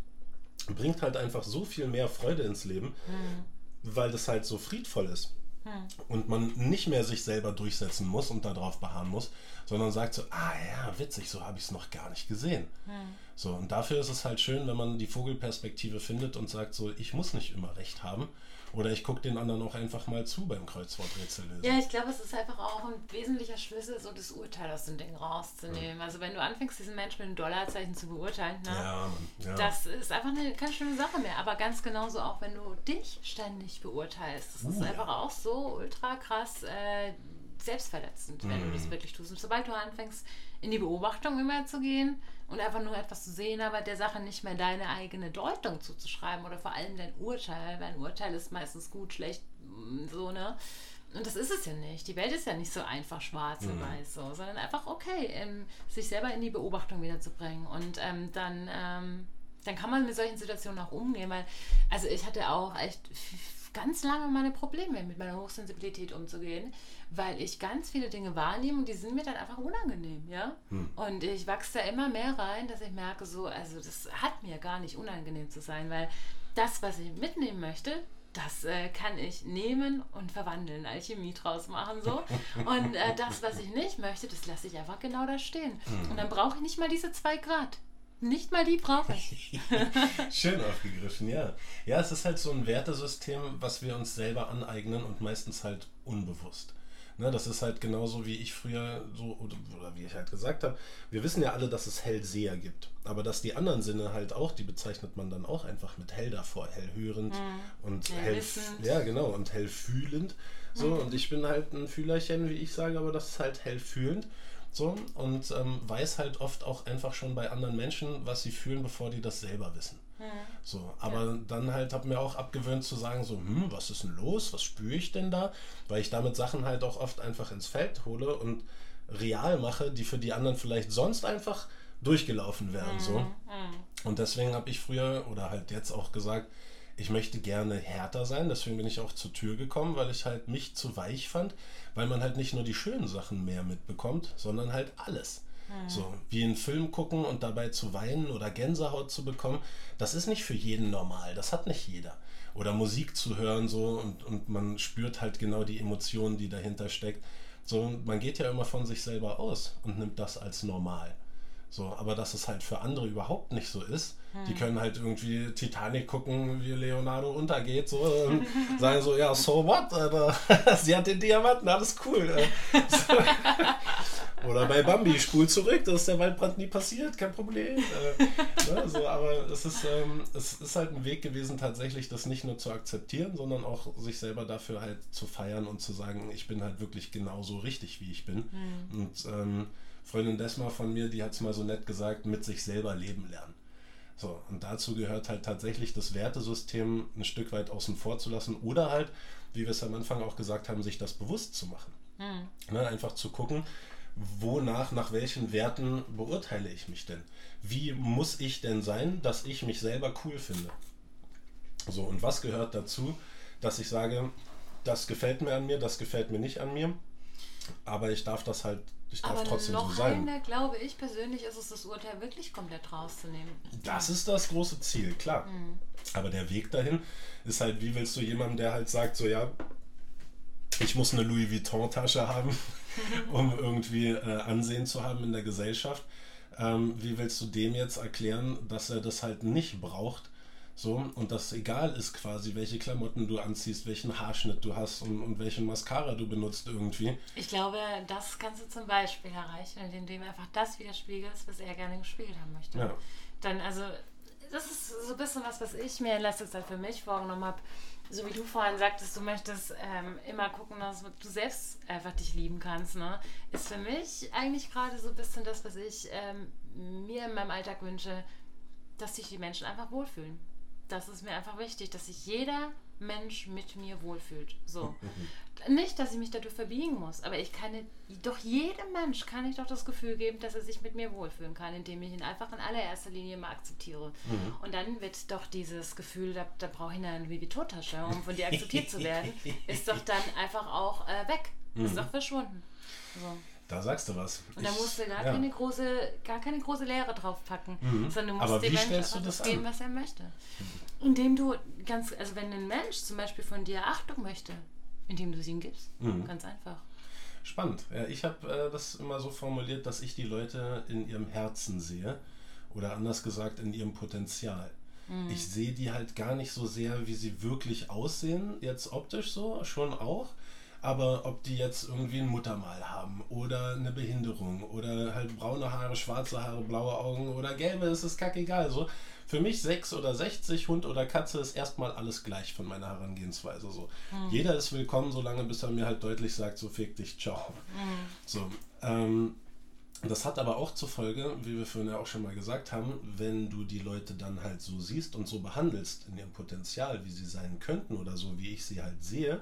bringt halt einfach so viel mehr Freude ins Leben, mhm. weil das halt so friedvoll ist. Mhm. Und man nicht mehr sich selber durchsetzen muss und darauf beharren muss, sondern sagt so, ah ja, witzig, so habe ich es noch gar nicht gesehen. Mhm. So, und dafür ist es halt schön, wenn man die Vogelperspektive findet und sagt so, ich muss nicht immer recht haben Oder ich gucke den anderen auch einfach mal zu beim Kreuzworträtsel. Ja, ich glaube, es ist einfach auch ein wesentlicher Schlüssel, so das Urteil aus dem Ding rauszunehmen. Ja. Also wenn du anfängst, diesen Menschen mit einem Dollarzeichen zu beurteilen, ne, ja, ja. das ist einfach eine keine schöne Sache mehr. Aber ganz genauso auch, wenn du dich ständig beurteilst. Das uh, ist einfach auch so ultra krass äh, selbstverletzend, wenn mm. du das mhm. wirklich tust. Und sobald du anfängst, in die Beobachtung immer zu gehen und einfach nur etwas zu sehen, aber der Sache nicht mehr deine eigene Deutung zuzuschreiben oder vor allem dein Urteil, weil ein Urteil ist meistens gut, schlecht, mm, so, ne? Und das ist es ja nicht. Die Welt ist ja nicht so einfach schwarz mhm. und weiß, so, sondern einfach okay, ähm, sich selber in die Beobachtung wiederzubringen. Und ähm, dann, ähm, dann kann man mit solchen Situationen auch umgehen, weil, also ich hatte auch echt ganz lange meine Probleme mit meiner Hochsensibilität umzugehen, weil ich ganz viele Dinge wahrnehme und die sind mir dann einfach unangenehm, ja. Hm. Und ich wachse da immer mehr rein, dass ich merke, so, also das hat mir gar nicht unangenehm zu sein, weil das, was ich mitnehmen möchte, das äh, kann ich nehmen und verwandeln, Alchemie draus machen so. Und äh, das, was ich nicht möchte, das lasse ich einfach genau da stehen. Hm. Und dann brauche ich nicht mal diese zwei Grad. Nicht mal die brauche ich. Schön aufgegriffen, ja. Ja, es ist halt so ein Wertesystem, was wir uns selber aneignen und meistens halt unbewusst. Ne, das ist halt genauso wie ich früher so, oder, oder wie ich halt gesagt habe, wir wissen ja alle, dass es Hellseher gibt. Aber dass die anderen Sinne halt auch, die bezeichnet man dann auch einfach mit hell davor, hellhörend mhm. und hell, ja genau, und hellfühlend. So, mhm. und ich bin halt ein Fühlerchen, wie ich sage, aber das ist halt hellfühlend. So, und ähm, weiß halt oft auch einfach schon bei anderen Menschen, was sie fühlen, bevor die das selber wissen. Ja. So, aber ja. dann halt habe mir auch abgewöhnt zu sagen, so, hm, was ist denn los? Was spüre ich denn da? Weil ich damit Sachen halt auch oft einfach ins Feld hole und real mache, die für die anderen vielleicht sonst einfach durchgelaufen wären. Mhm. So. Mhm. Und deswegen habe ich früher oder halt jetzt auch gesagt, ich möchte gerne härter sein, deswegen bin ich auch zur Tür gekommen, weil ich halt mich zu weich fand, weil man halt nicht nur die schönen Sachen mehr mitbekommt, sondern halt alles. Mhm. So, wie einen Film gucken und dabei zu weinen oder Gänsehaut zu bekommen, das ist nicht für jeden normal, das hat nicht jeder. Oder Musik zu hören so und, und man spürt halt genau die Emotionen, die dahinter steckt. So, man geht ja immer von sich selber aus und nimmt das als normal. So, aber dass es halt für andere überhaupt nicht so ist. Hm. Die können halt irgendwie Titanic gucken, wie Leonardo untergeht, so und sagen so, ja, so what, Alter? Sie hat den Diamanten, alles cool. So. Oder bei Bambi, spul zurück, da ist der Waldbrand nie passiert, kein Problem. Äh, ne, so, aber es ist, ähm, es ist halt ein Weg gewesen, tatsächlich das nicht nur zu akzeptieren, sondern auch sich selber dafür halt zu feiern und zu sagen, ich bin halt wirklich genauso richtig, wie ich bin. Hm. Und ähm, Freundin Desma von mir, die hat es mal so nett gesagt, mit sich selber leben lernen. So, und dazu gehört halt tatsächlich das Wertesystem ein Stück weit außen vor zu lassen oder halt, wie wir es am Anfang auch gesagt haben, sich das bewusst zu machen. Mhm. Ne, einfach zu gucken, wonach, nach welchen Werten beurteile ich mich denn? Wie muss ich denn sein, dass ich mich selber cool finde? So, und was gehört dazu, dass ich sage, das gefällt mir an mir, das gefällt mir nicht an mir, aber ich darf das halt ich darf Aber trotzdem noch so sein. Einer, glaube ich persönlich, ist es das Urteil wirklich komplett rauszunehmen. Das ist das große Ziel, klar. Mhm. Aber der Weg dahin ist halt, wie willst du jemandem, der halt sagt, so ja, ich muss eine Louis Vuitton-Tasche haben, um irgendwie äh, Ansehen zu haben in der Gesellschaft. Ähm, wie willst du dem jetzt erklären, dass er das halt nicht braucht, so, und das egal ist quasi, welche Klamotten du anziehst, welchen Haarschnitt du hast und, und welchen Mascara du benutzt irgendwie. Ich glaube, das kannst du zum Beispiel erreichen, indem du ihm einfach das widerspiegelst, was er gerne gespiegelt haben möchte. Ja. Dann, also, das ist so ein bisschen was, was ich mir in letzter Zeit für mich vorgenommen habe. So wie du vorhin sagtest, du möchtest ähm, immer gucken, dass du selbst einfach dich lieben kannst, ne? Ist für mich eigentlich gerade so ein bisschen das, was ich ähm, mir in meinem Alltag wünsche, dass sich die Menschen einfach wohlfühlen das ist mir einfach wichtig, dass sich jeder Mensch mit mir wohlfühlt. So. Nicht, dass ich mich dadurch verbiegen muss, aber ich kann, doch jedem Mensch kann ich doch das Gefühl geben, dass er sich mit mir wohlfühlen kann, indem ich ihn einfach in allererster Linie mal akzeptiere. Mhm. Und dann wird doch dieses Gefühl, da, da brauche ich eine Louis Vuitton-Tasche, um von dir akzeptiert zu werden, ist doch dann einfach auch äh, weg. Mhm. Ist doch verschwunden. So. Da sagst du was. Und da musst du gar, ja. keine große, gar keine große Lehre draufpacken, mhm. sondern du musst dem Menschen das geben, was er möchte. Indem du ganz, also wenn ein Mensch zum Beispiel von dir Achtung möchte, indem du sie ihm gibst. Mhm. Ganz einfach. Spannend. Ja, ich habe äh, das immer so formuliert, dass ich die Leute in ihrem Herzen sehe oder anders gesagt in ihrem Potenzial. Mhm. Ich sehe die halt gar nicht so sehr, wie sie wirklich aussehen, jetzt optisch so, schon auch. Aber ob die jetzt irgendwie ein Muttermal haben oder eine Behinderung oder halt braune Haare, schwarze Haare, blaue Augen oder gelbe, ist es kackegal. So, für mich 6 oder 60, Hund oder Katze, ist erstmal alles gleich von meiner Herangehensweise. So. Mhm. Jeder ist willkommen, solange bis er mir halt deutlich sagt, so fick dich, ciao. Mhm. So, ähm, das hat aber auch zur Folge, wie wir vorhin ja auch schon mal gesagt haben, wenn du die Leute dann halt so siehst und so behandelst in ihrem Potenzial, wie sie sein könnten oder so, wie ich sie halt sehe,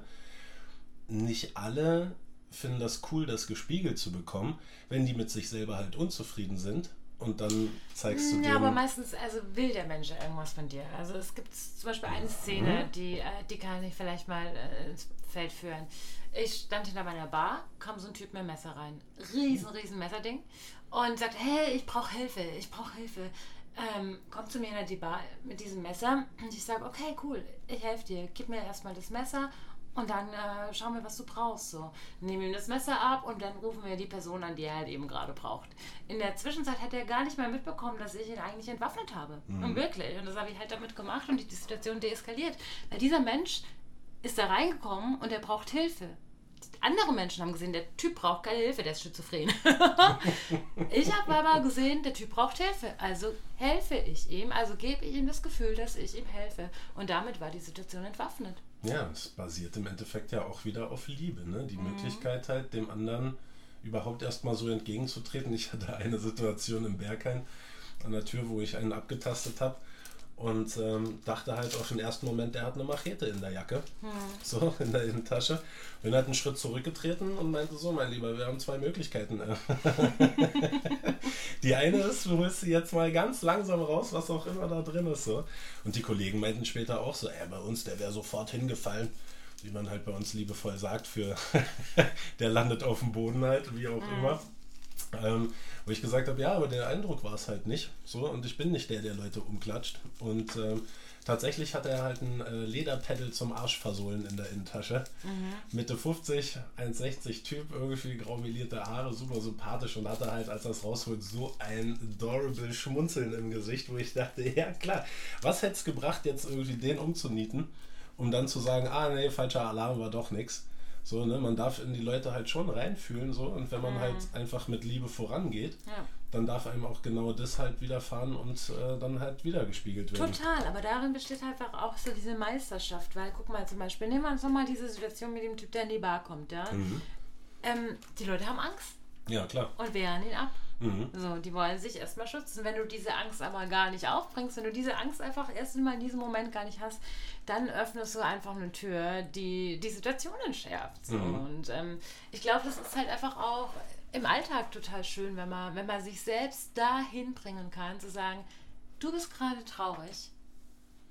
nicht alle finden das cool, das gespiegelt zu bekommen, wenn die mit sich selber halt unzufrieden sind. Und dann zeigst du Ja, aber meistens also will der Mensch irgendwas von dir. Also es gibt zum Beispiel eine Szene, mhm. die, äh, die kann ich vielleicht mal äh, ins Feld führen. Ich stand hinter meiner Bar, kam so ein Typ mit einem Messer rein. Riesen, riesen Messerding. Und sagt, hey, ich brauche Hilfe, ich brauche Hilfe. Ähm, kommt zu mir in die Bar mit diesem Messer und ich sage, okay, cool, ich helfe dir. Gib mir erstmal das Messer und dann äh, schauen wir, was du brauchst. So. Nehmen ihm das Messer ab und dann rufen wir die Person an, die er halt eben gerade braucht. In der Zwischenzeit hat er gar nicht mehr mitbekommen, dass ich ihn eigentlich entwaffnet habe. Mhm. Und wirklich. Und das habe ich halt damit gemacht und die Situation deeskaliert. Weil dieser Mensch ist da reingekommen und er braucht Hilfe. Andere Menschen haben gesehen, der Typ braucht keine Hilfe, der ist schizophren. ich habe aber gesehen, der Typ braucht Hilfe. Also helfe ich ihm, also gebe ich ihm das Gefühl, dass ich ihm helfe. Und damit war die Situation entwaffnet. Ja, es basiert im Endeffekt ja auch wieder auf Liebe, ne? Die mhm. Möglichkeit halt, dem anderen überhaupt erstmal so entgegenzutreten. Ich hatte eine Situation im Berghain an der Tür, wo ich einen abgetastet habe und ähm, dachte halt auf den ersten Moment, der hat eine Machete in der Jacke, hm. so in der Innentasche. Bin halt einen Schritt zurückgetreten und meinte so, mein Lieber, wir haben zwei Möglichkeiten. die eine ist, du holst sie jetzt mal ganz langsam raus, was auch immer da drin ist. So. Und die Kollegen meinten später auch so, ey, bei uns, der wäre sofort hingefallen wie man halt bei uns liebevoll sagt, für der landet auf dem Boden halt, wie auch mhm. immer. Ähm, wo ich gesagt habe, ja, aber der Eindruck war es halt nicht. So, und ich bin nicht der, der Leute umklatscht. Und ähm, tatsächlich hat er halt ein äh, Lederpedal zum Arschversohlen in der Innentasche. Mhm. Mitte 50, 1,60 Typ, irgendwie graumelierte Haare, super sympathisch und hatte halt, als er es rausholt, so ein adorable Schmunzeln im Gesicht, wo ich dachte, ja klar, was hätte es gebracht, jetzt irgendwie den umzunieten, um dann zu sagen, ah nee, falscher Alarm war doch nichts. So, ne, man darf in die Leute halt schon reinfühlen, so, und wenn man mhm. halt einfach mit Liebe vorangeht, ja. dann darf einem auch genau das halt widerfahren und äh, dann halt wieder gespiegelt werden. Total, aber darin besteht halt einfach auch so diese Meisterschaft, weil guck mal zum Beispiel, nehmen wir uns nochmal diese Situation mit dem Typ, der in die Bar kommt, ja. Mhm. Ähm, die Leute haben Angst. Ja, klar. Und wehren ihn ab. Mhm. So, die wollen sich erstmal schützen. Wenn du diese Angst aber gar nicht aufbringst, wenn du diese Angst einfach erst mal in diesem Moment gar nicht hast, dann öffnest du einfach eine Tür, die die Situation entschärft. So. Mhm. Und ähm, ich glaube, das ist halt einfach auch im Alltag total schön, wenn man, wenn man sich selbst dahin bringen kann, zu sagen, du bist gerade traurig.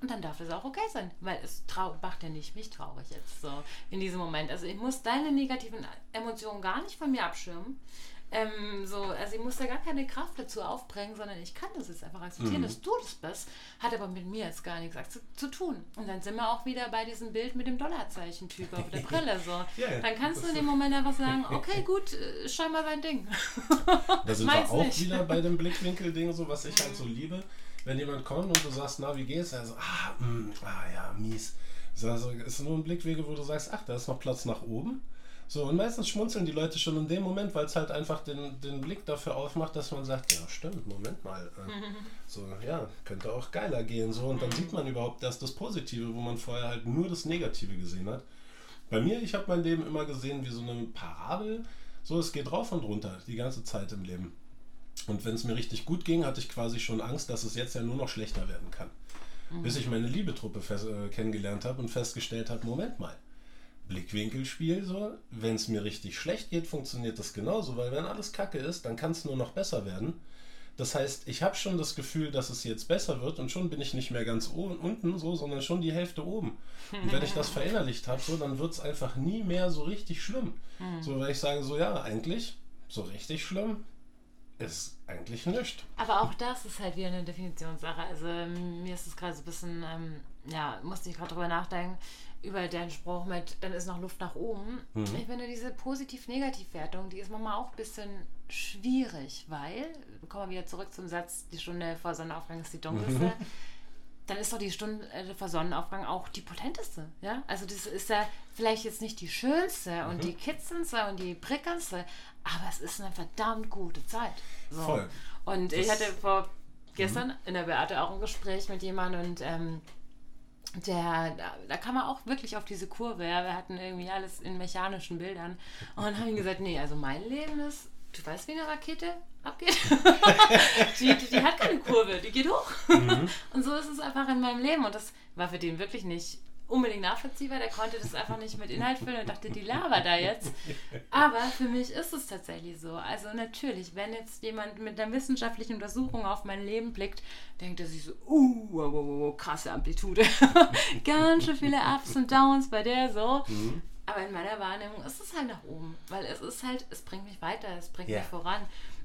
Und dann darf es auch okay sein, weil es macht ja nicht mich traurig jetzt so in diesem Moment. Also ich muss deine negativen Emotionen gar nicht von mir abschirmen. Ähm, so, also ich muss da gar keine Kraft dazu aufbringen, sondern ich kann das jetzt einfach akzeptieren, mhm. dass du das bist. Hat aber mit mir jetzt gar nichts zu, zu, tun. Und dann sind wir auch wieder bei diesem Bild mit dem Dollarzeichen-Typ auf der Brille. So. ja, dann kannst du in dem Moment einfach sagen, okay, gut, äh, scheinbar sein Ding. da sind wir auch nicht. wieder bei dem Blickwinkel-Ding, so was ich halt so liebe. Wenn jemand kommt und du sagst, na, wie geht's? Er so, ah, mh, mm, ah ja, mies. Also, ist nur ein Blickwinkel, wo du sagst, ach, da ist noch Platz nach oben. So, und meistens schmunzeln die Leute schon in dem Moment, weil es halt einfach den, den Blick dafür aufmacht, dass man sagt, ja stimmt, Moment mal. Äh, so, ja, könnte auch geiler gehen. So, und dann sieht man überhaupt erst das Positive, wo man vorher halt nur das Negative gesehen hat. Bei mir, ich habe mein Leben immer gesehen wie so eine Parabel. So, es geht rauf und runter, die ganze Zeit im Leben. Und wenn es mir richtig gut ging, hatte ich quasi schon Angst, dass es jetzt ja nur noch schlechter werden kann. Mhm. Bis ich meine Liebetruppe äh, kennengelernt habe und festgestellt habe, Moment mal Blickwinkelspiel so. Wenn es mir richtig schlecht geht, funktioniert das genauso, weil wenn alles kacke ist, dann kann es nur noch besser werden. Das heißt, ich habe schon das Gefühl, dass es jetzt besser wird und schon bin ich nicht mehr ganz oben, unten so, sondern schon die Hälfte oben. Und wenn ich das verinnerlicht habe, so, dann wird es einfach nie mehr so richtig schlimm. Hm. So, weil ich sage so, ja, eigentlich so richtig schlimm ist eigentlich nichts. Aber auch das ist halt wieder eine Definitionssache. Also mir ist es gerade so ein bisschen, ähm, ja, musste ich gerade drüber nachdenken über deinen Spruch mit, dann ist noch Luft nach oben. Mhm. Ich finde, diese Positiv-Negativ-Wertung, die ist manchmal auch ein bisschen schwierig, weil, kommen wir wieder zurück zum Satz, die Stunde vor Sonnenaufgang ist die dunkelste. Mhm. dann ist doch die Stunde äh, vor Sonnenaufgang auch die potenteste. Ja? Also das ist ja vielleicht jetzt nicht die schönste und mhm. die kitzelndste und die prickelndste, aber es ist eine verdammt gute Zeit. So. Voll. Und das ich hatte vor gestern mhm. in der Beate auch ein Gespräch mit jemandem und ähm, der, da, da, kam er auch wirklich auf diese Kurve. Ja. Wir hatten irgendwie alles in mechanischen Bildern und haben ihm gesagt, nee, also mein Leben ist, du weißt, wie eine Rakete abgeht? die, die, die, hat keine Kurve, die geht hoch. Mhm. Und so ist es einfach in meinem Leben und das war für den wirklich nicht unbedingt nachvollziehbar. Der konnte das einfach nicht mit Inhalt füllen und dachte, die Lava da jetzt. Aber für mich ist es tatsächlich so. Also natürlich, wenn jetzt jemand mit einer wissenschaftlichen Untersuchung auf mein Leben blickt, denkt er sich so, uh, wow, wow, wow, krasse Amplitude. Ganz schön viele Ups und Downs bei der so. Mhm. Aber in meiner Wahrnehmung ist es halt nach oben, weil es ist halt, es bringt mich weiter, es bringt yeah. mich voran.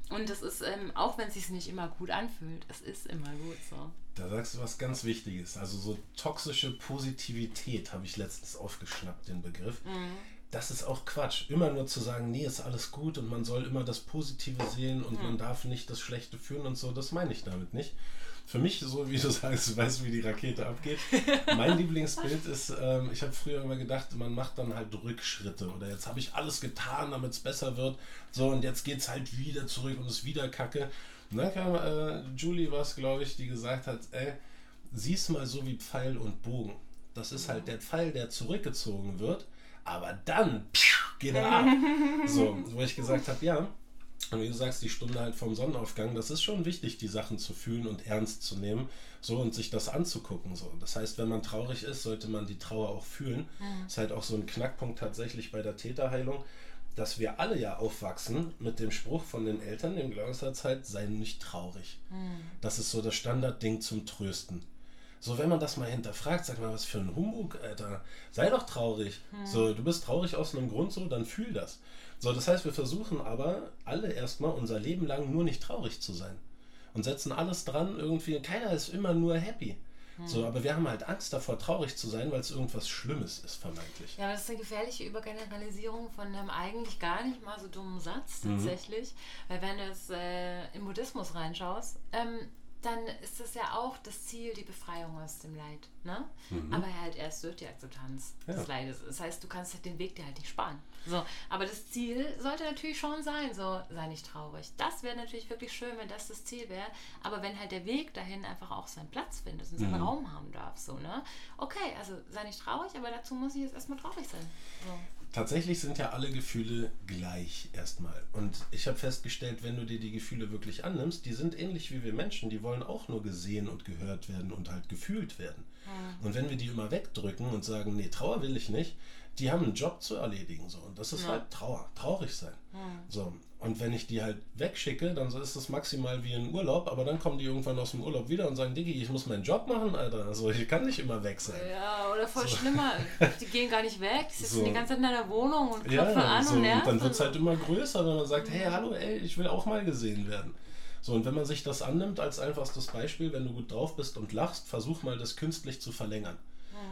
Und es ist, ähm, auch wenn es sich nicht immer gut anfühlt, es ist immer gut so. Da sagst du was ganz Wichtiges. Also so toxische Positivität habe ich letztens aufgeschnappt, den Begriff. Mhm. Das ist auch Quatsch. Immer nur zu sagen, nee, ist alles gut und man soll immer das Positive sehen und mhm. man darf nicht das Schlechte führen und so, das meine ich damit nicht. Für mich, so wie du sagst, du weißt, wie die Rakete abgeht. Mein Lieblingsbild ist, ähm, ich habe früher immer gedacht, man macht dann halt Rückschritte oder jetzt habe ich alles getan, damit es besser wird. So und jetzt geht es halt wieder zurück und ist wieder kacke. Und dann kam äh, Julie was, glaube ich, die gesagt hat, ey, sieh's mal so wie Pfeil und Bogen. Das ist halt der Pfeil, der zurückgezogen wird, aber dann geht er ab. So, wo ich gesagt habe, ja. Und wie du sagst, die Stunde halt vom Sonnenaufgang, das ist schon wichtig, die Sachen zu fühlen und ernst zu nehmen, so und sich das anzugucken. So. Das heißt, wenn man traurig ist, sollte man die Trauer auch fühlen. Mhm. Das ist halt auch so ein Knackpunkt tatsächlich bei der Täterheilung dass wir alle ja aufwachsen mit dem Spruch von den Eltern im Glaubenssatz halt, sei nicht traurig. Mhm. Das ist so das Standardding zum Trösten. So, wenn man das mal hinterfragt, sag mal, was für ein Humbug, Alter. Sei doch traurig. Mhm. So, du bist traurig aus einem Grund, so, dann fühl das. So, das heißt, wir versuchen aber alle erstmal unser Leben lang nur nicht traurig zu sein. Und setzen alles dran, irgendwie, keiner ist immer nur happy. So, hm. aber wir haben halt Angst davor, traurig zu sein, weil es irgendwas Schlimmes ist, vermeintlich. Ja, das ist eine gefährliche Übergeneralisierung von einem eigentlich gar nicht mal so dummen Satz mhm. tatsächlich. Mhm. Weil wenn du es äh, im Buddhismus reinschaust, ähm, dann ist das ja auch das Ziel, die Befreiung aus dem Leid. Ne? Mhm. Aber halt erst durch die Akzeptanz ja. des Leides. Das heißt, du kannst den Weg dir halt nicht sparen. So, aber das Ziel sollte natürlich schon sein, so sei nicht traurig. Das wäre natürlich wirklich schön, wenn das das Ziel wäre. Aber wenn halt der Weg dahin einfach auch seinen Platz findet und seinen mhm. Raum haben darf, so, ne? Okay, also sei nicht traurig, aber dazu muss ich jetzt erstmal traurig sein. So. Tatsächlich sind ja alle Gefühle gleich erstmal. Und ich habe festgestellt, wenn du dir die Gefühle wirklich annimmst, die sind ähnlich wie wir Menschen. Die wollen auch nur gesehen und gehört werden und halt gefühlt werden. Mhm. Und wenn wir die immer wegdrücken und sagen, nee, Trauer will ich nicht, die haben einen Job zu erledigen. So. Und das ist ja. halt Trauer, traurig sein. Mhm. So. Und wenn ich die halt wegschicke, dann ist das maximal wie ein Urlaub, aber dann kommen die irgendwann aus dem Urlaub wieder und sagen, Diggi, ich muss meinen Job machen, Alter. Also ich kann nicht immer weg sein. Ja, oder voll so. schlimmer. Die gehen gar nicht weg, die sitzen so. die ganze Zeit in deiner Wohnung und klopfen ja, an so. und nerven. Und dann wird es halt immer größer, wenn man sagt, hey, hallo, ey, ich will auch mal gesehen werden. So, und wenn man sich das annimmt als einfachstes Beispiel, wenn du gut drauf bist und lachst, versuch mal das künstlich zu verlängern.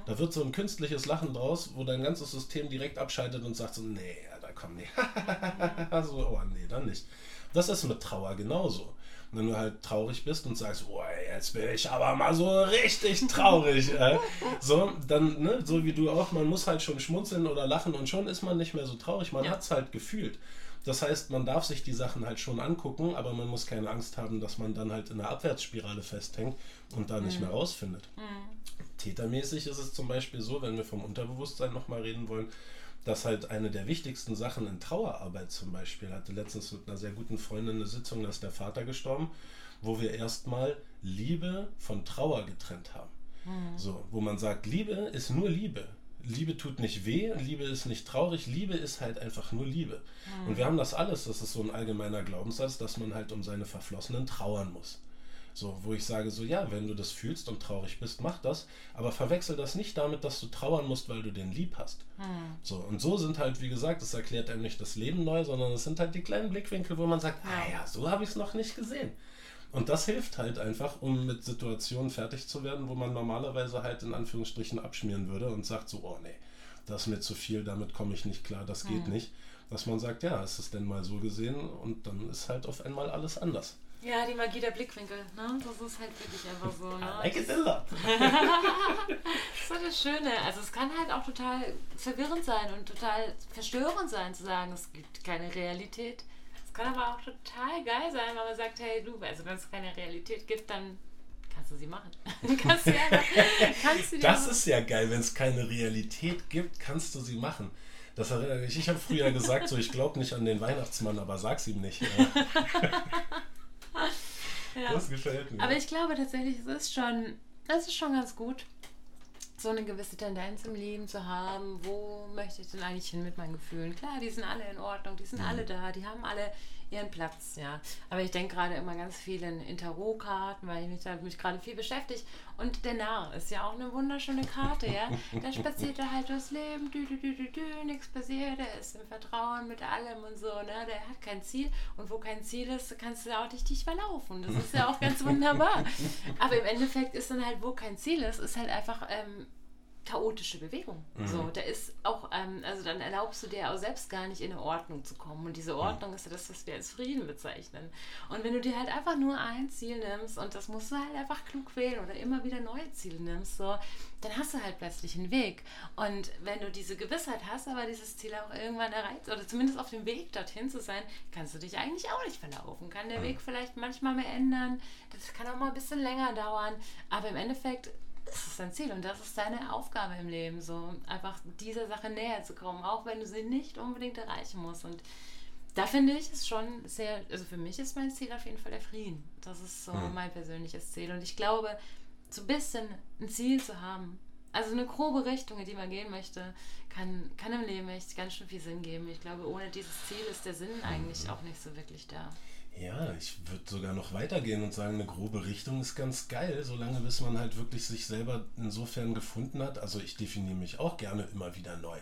Da wird so ein künstliches Lachen draus, wo dein ganzes System direkt abschaltet und sagt so, nee, da komm, nee. so, oh nee, dann nicht. Das ist mit Trauer genauso. Wenn du halt traurig bist und sagst, oh, jetzt bin ich aber mal so richtig traurig. Äh. So, dann, ne, so wie du auch, man muss halt schon schmunzeln oder lachen und schon ist man nicht mehr so traurig. Man ja. hat es halt gefühlt. Das heißt, man darf sich die Sachen halt schon angucken, aber man muss keine Angst haben, dass man dann halt in einer Abwärtsspirale festhängt und da nicht mhm. mehr rausfindet. Mhm. Tätermäßig ist es zum Beispiel so, wenn wir vom Unterbewusstsein nochmal reden wollen, dass halt eine der wichtigsten Sachen in Trauerarbeit zum Beispiel, hatte letztens mit einer sehr guten Freundin eine Sitzung, da ist der Vater gestorben, wo wir erstmal Liebe von Trauer getrennt haben. Mhm. So, wo man sagt, Liebe ist nur Liebe. Liebe tut nicht weh, Liebe ist nicht traurig, Liebe ist halt einfach nur Liebe. Mhm. Und wir haben das alles, das ist so ein allgemeiner Glaubenssatz, dass man halt um seine Verflossenen trauern muss. So, wo ich sage, so ja, wenn du das fühlst und traurig bist, mach das, aber verwechsel das nicht damit, dass du trauern musst, weil du den lieb hast. Mhm. So, und so sind halt, wie gesagt, das erklärt einem nicht das Leben neu, sondern es sind halt die kleinen Blickwinkel, wo man sagt, ah ja, so habe ich es noch nicht gesehen. Und das hilft halt einfach, um mit Situationen fertig zu werden, wo man normalerweise halt in Anführungsstrichen abschmieren würde und sagt so, oh nee, das ist mir zu viel, damit komme ich nicht klar, das geht mhm. nicht. Dass man sagt, ja, ist es denn mal so gesehen und dann ist halt auf einmal alles anders. Ja, die Magie der Blickwinkel, ne? Das ist halt wirklich einfach so, ne? I like it a lot. das ist so das Schöne. Also es kann halt auch total verwirrend sein und total verstörend sein, zu sagen, es gibt keine Realität. Es kann aber auch total geil sein, wenn man sagt, hey du, also wenn es keine Realität gibt, dann kannst du sie machen. kannst du ja, kannst du das ist ja geil, wenn es keine Realität gibt, kannst du sie machen. Das erinnert mich. Ich habe früher gesagt, so ich glaube nicht an den Weihnachtsmann, aber sag's ihm nicht. ja. Das gefällt mir. Aber ich glaube tatsächlich, es ist schon, es ist schon ganz gut, so eine gewisse Tendenz im Leben zu haben, wo möchte ich denn eigentlich hin mit meinen Gefühlen? Klar, die sind alle in Ordnung, die sind mhm. alle da, die haben alle ihren Platz, ja. Aber ich denke gerade immer ganz viel in, in Tarotkarten, weil ich mich da mich gerade viel beschäftige. Und der Narr ist ja auch eine wunderschöne Karte, ja. Da spaziert er halt durchs Leben, dü, dü, dü, dü, dü, nichts passiert, er ist im Vertrauen mit allem und so, ne. Der hat kein Ziel und wo kein Ziel ist, kannst du auch nicht dich verlaufen. Das ist ja auch ganz wunderbar. Aber im Endeffekt ist dann halt, wo kein Ziel ist, ist halt einfach ähm, chaotische Bewegung. Mhm. So, da ist auch, ähm, also dann erlaubst du dir auch selbst gar nicht in eine Ordnung zu kommen. Und diese Ordnung mhm. ist ja das, was wir als Frieden bezeichnen. Und wenn du dir halt einfach nur ein Ziel nimmst und das musst du halt einfach klug wählen oder immer wieder neue Ziele nimmst, so, dann hast du halt plötzlich einen Weg. Und wenn du diese Gewissheit hast, aber dieses Ziel auch irgendwann erreicht oder zumindest auf dem Weg dorthin zu sein, kannst du dich eigentlich auch nicht verlaufen. Kann der mhm. Weg vielleicht manchmal mehr ändern, das kann auch mal ein bisschen länger dauern, aber im Endeffekt das ist dein Ziel und das ist deine Aufgabe im Leben, so einfach dieser Sache näher zu kommen, auch wenn du sie nicht unbedingt erreichen musst. Und da finde ich es schon sehr, also für mich ist mein Ziel auf jeden Fall der Frieden. Das ist so mhm. mein persönliches Ziel. Und ich glaube, so ein bisschen ein Ziel zu haben, also eine grobe Richtung, in die man gehen möchte, kann, kann im Leben echt ganz schön viel Sinn geben. Ich glaube, ohne dieses Ziel ist der Sinn eigentlich auch nicht so wirklich da. Ja, ich würde sogar noch weitergehen und sagen, eine grobe Richtung ist ganz geil, solange bis man halt wirklich sich selber insofern gefunden hat. Also ich definiere mich auch gerne immer wieder neu.